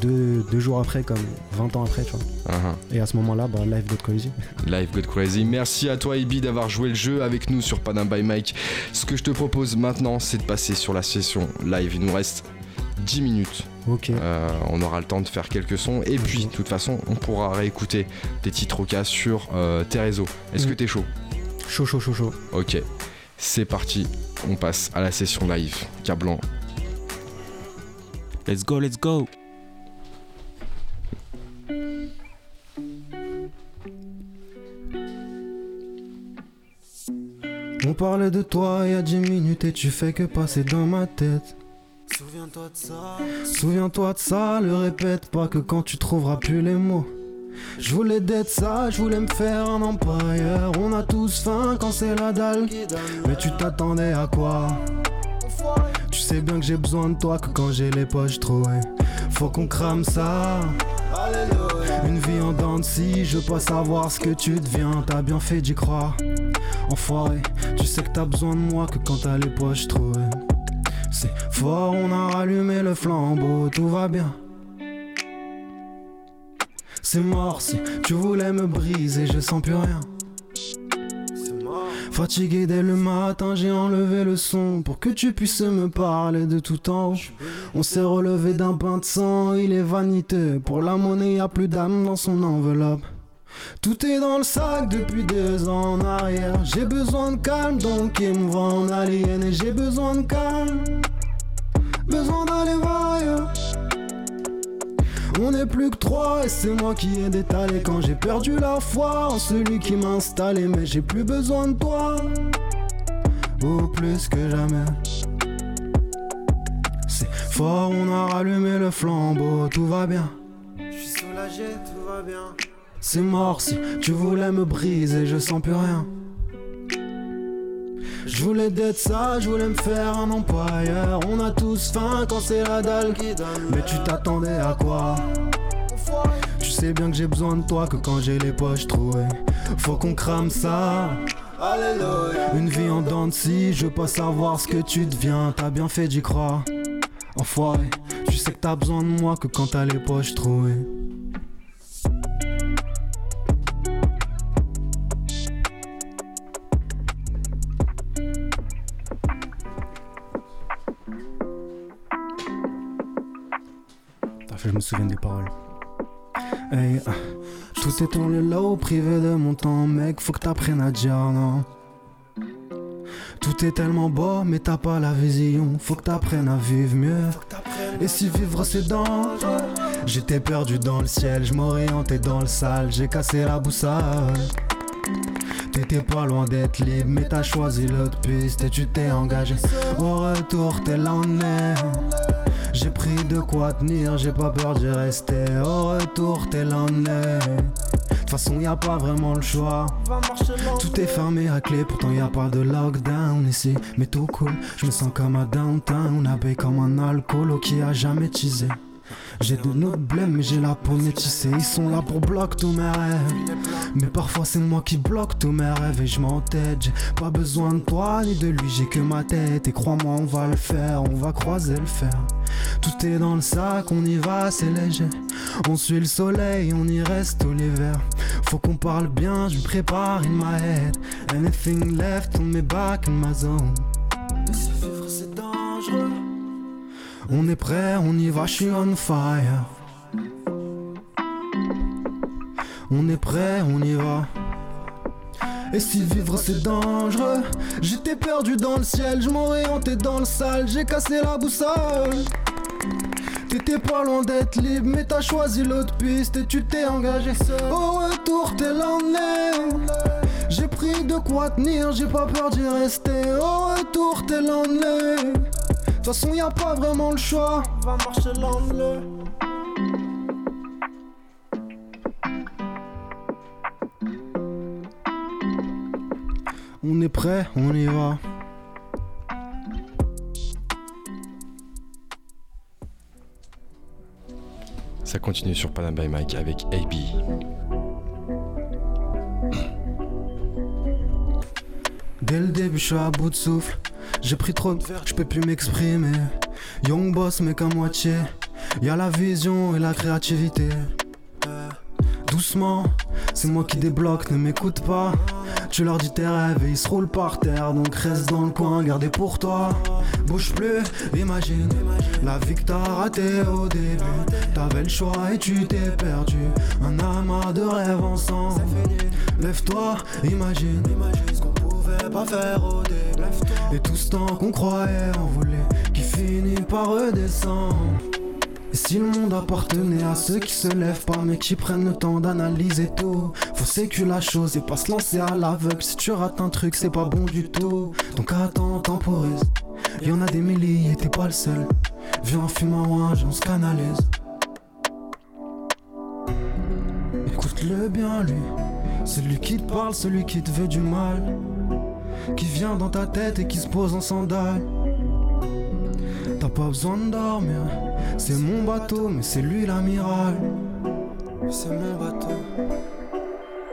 deux, deux jours après, comme 20 ans après, tu vois. Ah, Et à ce moment-là, bah life got crazy. Life Got Crazy. Merci à toi, Ibi, d'avoir joué le jeu avec nous sur Panam by Mike. Ce que je te propose maintenant, c'est de passer sur la session live. Il nous reste 10 minutes. Ok. Euh, on aura le temps de faire quelques sons. Et puis, de toute façon, on pourra réécouter tes titres au cas sur euh, tes réseaux. Est-ce Mm. que t'es chaud? Chaud, chaud, chaud, chaud. Ok. C'est parti. On passe à la session live. Cablan. Let's go, let's go. On parlait de toi il y a 10 minutes et tu fais que passer dans ma tête. Souviens-toi de ça. Souviens-toi de ça, le répète pas que quand tu trouveras plus les mots. Je voulais d'être ça, je voulais me faire un empire. On a tous faim quand c'est la dalle. Mais tu t'attendais à quoi? Tu sais bien que j'ai besoin de toi que quand j'ai les poches trouées. Faut qu'on crame ça. Une vie en dents de scie, je veux pas savoir ce que tu deviens. T'as bien fait d'y croire. Enfoiré, tu sais que t'as besoin de moi que quand t'as les poches trouées. C'est fort, on a rallumé le flambeau, tout va bien. C'est mort si tu voulais me briser, je sens plus rien. Fatigué dès le matin, j'ai enlevé le son pour que tu puisses me parler de tout temps. On s'est relevé d'un pain de sang, il est vanité. Pour la monnaie, y a plus d'âme dans son enveloppe. Tout est dans le sac depuis deux ans en arrière. J'ai besoin de calme, donc il me en alien. Et j'ai besoin de calme, besoin d'aller. On n'est plus que trois et c'est moi qui ai détalé quand j'ai perdu la foi en celui qui m'a installé. Mais j'ai plus besoin de toi, ou plus que jamais. C'est fort, on a rallumé le flambeau, tout va bien. Je suis soulagé, tout va bien. C'est mort si tu voulais me briser, je sens plus rien. Je voulais d'être ça, je voulais me faire un empire. On a tous faim quand c'est la dalle qui donne. Mais tu t'attendais à quoi? Tu sais bien que j'ai besoin de toi que quand j'ai les poches trouées. Faut qu'on crame ça. Une vie en dents de scie, je veux pas savoir ce que tu deviens. T'as bien fait d'y croire. Enfoiré, tu sais que t'as besoin de moi que quand t'as les poches trouées. Me souviens des paroles. Hey, tout est dans le lot privé de mon temps, mec, faut que t'apprennes à dire non. Tout est tellement beau, mais t'as pas la vision, faut que t'apprennes à vivre mieux. Et si vivre c'est dangereux, j'étais perdu dans le ciel, je m'orientais dans le sale, j'ai cassé la boussole. T'étais pas loin d'être libre, mais t'as choisi l'autre piste et tu t'es engagé. Au retour, t'es l'ennui. J'ai pris de quoi tenir, j'ai pas peur d'y rester. Au retour, t'es l'ennui. De toute façon, y a pas vraiment le choix. Tout est fermé à clé, pourtant y a pas de lockdown ici. Mais tout cool, je me sens comme à downtown. Abeille comme un alcoolo qui a jamais teasé. J'ai de notre blême, mais j'ai la peau métissée. Ils sont là pour bloquer tous mes rêves. Mais parfois c'est moi qui bloque tous mes rêves et je m'entête. J'ai pas besoin de toi ni de lui, j'ai que ma tête. Et crois-moi, on va le faire, on va croiser le fer. Tout est dans le sac, on y va, c'est léger. On suit le soleil, on y reste tout l'hiver. Faut qu'on parle bien, je me prépare in my head. Anything left on me back in my zone. Mais si vivre c'est dangereux. On est prêt, on y va, je suis on fire. On est prêt, on y va. Et si vivre c'est dangereux, j'étais perdu dans le ciel, je m'orientais dans le sale, j'ai cassé la boussole. T'étais pas loin d'être libre, mais t'as choisi l'autre piste et tu t'es engagé seul. Au retour, t'es l'ennui. J'ai pris de quoi tenir, j'ai pas peur d'y rester. Au retour, t'es l'ennui. De toute façon, y a pas vraiment le choix. Va marcher l'anglais. On est prêt, on y va. Ça continue sur Panam by Mike avec AB. Dès le début, je suis à bout de souffle. J'ai pris trop de verre, je peux plus m'exprimer. Young boss, mec à moitié. Y'a la vision et la créativité. Doucement, c'est moi qui débloque, ne m'écoute pas. Tu leur dis tes rêves et ils se roulent par terre. Donc reste dans le coin, gardez pour toi. Bouge plus, imagine la vie que t'as ratée au début. T'avais le choix et tu t'es perdu. Un amas de rêves ensemble. Lève-toi, imagine ce qu'on pouvait pas faire au début. Et tout ce temps qu'on croyait en voulait, qui finit par redescendre. Et si le monde appartenait à ceux qui se lèvent pas mais qui prennent le temps d'analyser tout. Faut sécu la chose et pas se lancer à l'aveugle. Si tu rates un truc c'est pas bon du tout. Donc attends, temporise. Y'en a des milliers, t'es pas le seul. Viens fume un on se canalise. Écoute-le bien lui. Celui qui te parle, celui qui te veut du mal. Qui vient dans ta tête et qui se pose en sandales T'as pas besoin de dormir c'est mon bateau, mais c'est lui l'amiral. C'est mon bateau,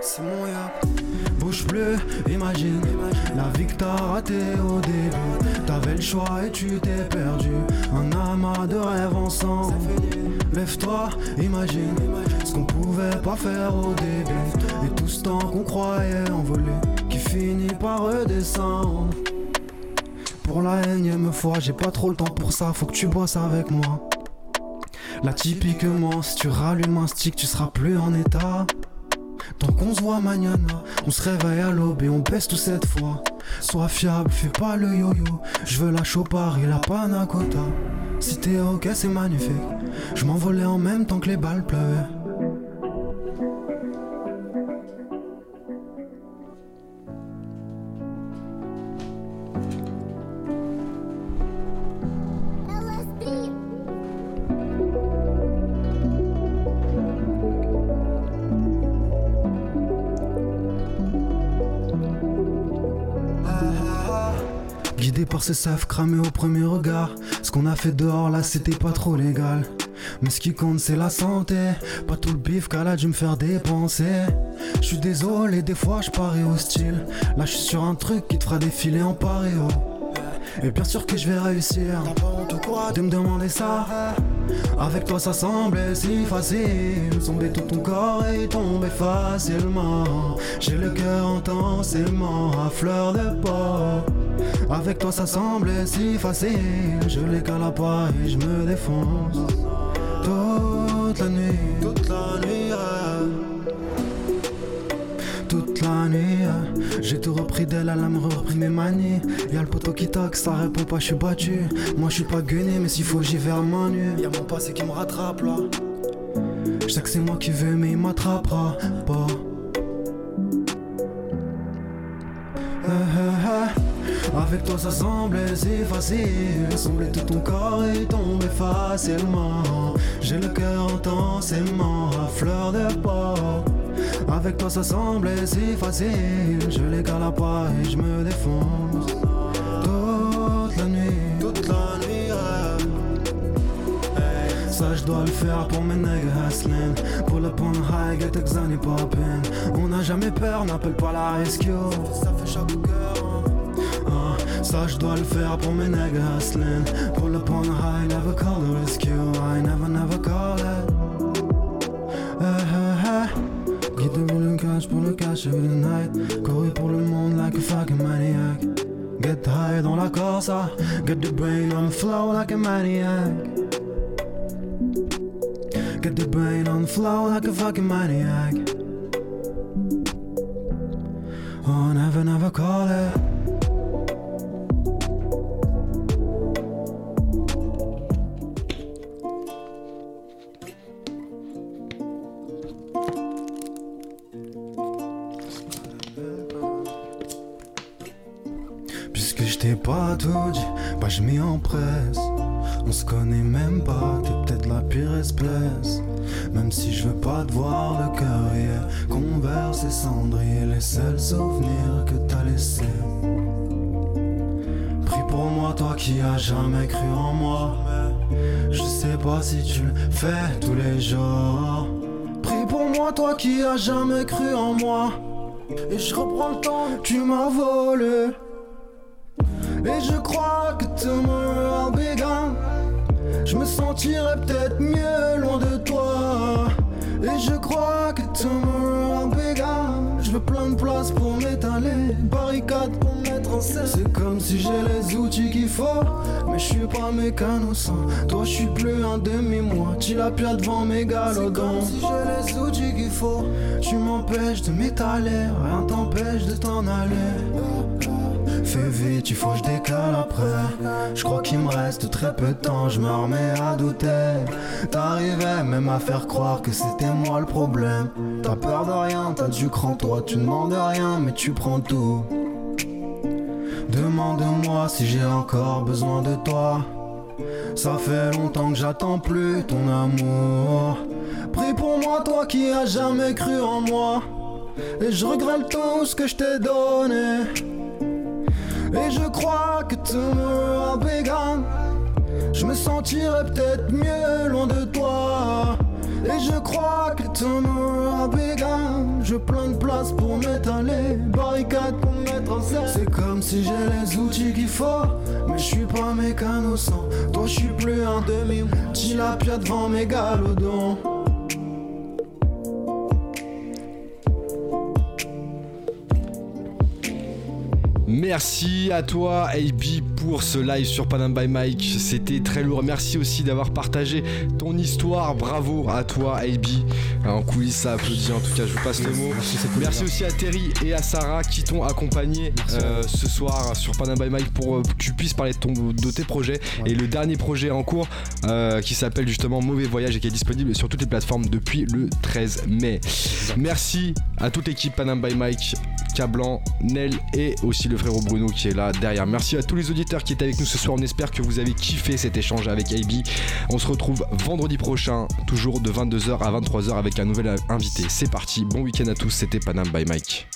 c'est mon yacht. Bouge plus, imagine la vie que t'as ratée au début. T'avais le choix et tu t'es perdu. Un amas de rêves ensemble. Lève-toi, imagine ce qu'on pouvait pas faire au début. Et tout ce temps qu'on croyait envolé, qui finit par redescendre. Pour la énième fois, j'ai pas trop le temps pour ça, faut que tu bosses avec moi. Là typiquement si tu rallumes un stick tu seras plus en état. Tant qu'on se voit mañana On se réveille à l'aube et on baisse tout cette fois. Sois fiable, fais pas le yo-yo Je veux la chopard et la panna Si t'es ok c'est magnifique Je m'envolais en même temps que les balles pleuvaient par ces savent cramer au premier regard. Ce qu'on a fait dehors là, c'était pas trop légal. Mais ce qui compte, c'est la santé. Pas tout le bif qu'elle a dû me faire dépenser. Je suis désolé, des fois je parais hostile. Là, je suis sur un truc qui te fera défiler en paréo. Et bien sûr que je vais réussir. de me demander ça. Avec toi, ça semblait si facile. Somber tout ton corps et tomber facilement. J'ai le cœur intensément à fleur de peau. Avec toi ça semblait si facile. Je les cala pas et je me défonce. Toute la nuit. Toute la nuit Toute la nuit J'ai tout repris d'elle, elle a repris mes manies. Y'a le poteau qui toque, ça répond pas, je suis battu. Moi je suis pas gainé mais s'il faut j'y vais à main nue. Y'a mon passé qui me rattrape là. Je sais que c'est moi qui veux mais il m'attrapera pas Avec toi ça semblait si facile Semblait tout ton corps et tomber facilement. J'ai le cœur intensément à fleur de peau. Avec toi ça semblait si facile Je les cala pas et je me défonce. Toute la nuit, toute la nuit Ça je dois le faire pour mes nègres hustling. Pour le pont high, get exani poppin On n'a jamais peur, n'appelle pas la rescue. Ça fait chaque cœur ça je dois le faire pour mes niggas hustling Pull up on the high, never call the rescue. I never, never call it. Eh, eh, eh. Guide cash, pour le cash every night. Courir pour le monde like a fucking maniac. Get high dans la corsa Get the brain on the flow like a maniac. Get the brain on the flow like a fucking maniac. Oh, never, never call it je m'y. On se connaît même pas, t'es peut-être la pire espèce. Même si je veux pas te voir le cœur hier, converse et cendrier, les seuls souvenirs que t'as laissés. Prie pour moi, toi qui as jamais cru en moi. Je sais pas si tu le fais tous les jours. Prie pour moi, toi qui as jamais cru en moi. Et je reprends le temps tu m'as volé. Et je crois que tomorrow I'll be gone Je me sentirais peut-être mieux loin de toi. Et je crois que tomorrow I'll be gone Je veux plein de place pour m'étaler. Barricade pour mettre en scène. C'est comme si j'ai les outils qu'il faut. Mais je suis pas mécano sans Toi je suis plus un demi-mois Tu la pire devant mes galodons C'est comme si j'ai les outils qu'il faut. Tu m'empêches de m'étaler Rien t'empêche de t'en aller Fais vite, il faut que je décale après. Je crois qu'il me reste très peu de temps, je me remets à douter. T'arrivais même à faire croire que c'était moi le problème. T'as peur de rien, t'as du cran, toi, tu demandes rien, mais tu prends tout. Demande-moi si j'ai encore besoin de toi. Ça fait longtemps que j'attends plus ton amour. Prie pour moi, toi qui as jamais cru en moi. Et je regrette tout ce que je t'ai donné. Et je crois que tomorrow begun. Je me sentirais peut-être mieux loin de toi. Et je crois que tomorrow begun. Je plein de place pour m'étaler, barricade pour me mettre en. C'est comme si j'ai les outils qu'il faut, mais je suis pas mécano sans. Toi, je suis plus un demi. Dis la pia devant mes galodons. Merci à toi, AB, pour ce live sur Panam by Mike. C'était très lourd. Merci aussi d'avoir partagé ton histoire. Bravo à toi, AB. En coulisses, ça applaudit. En tout cas, je vous passe le mot. Merci aussi à Terry et à Sarah qui t'ont accompagné euh, ce soir sur Panam by Mike pour euh, que tu puisses parler de, ton, de tes projets. Et le dernier projet en cours euh, qui s'appelle justement Mauvais Voyage et qui est disponible sur toutes les plateformes depuis le 13 mai. Merci à toute l'équipe Panam by Mike, Cablan, Nel et aussi le frérot Bruno qui est là derrière. Merci à tous les auditeurs qui étaient avec nous ce soir. On espère que vous avez kiffé cet échange avec AB. On se retrouve vendredi prochain, toujours de 22h à 23h avec un nouvel invité. C'est parti, bon week-end à tous. C'était Panam by Mike.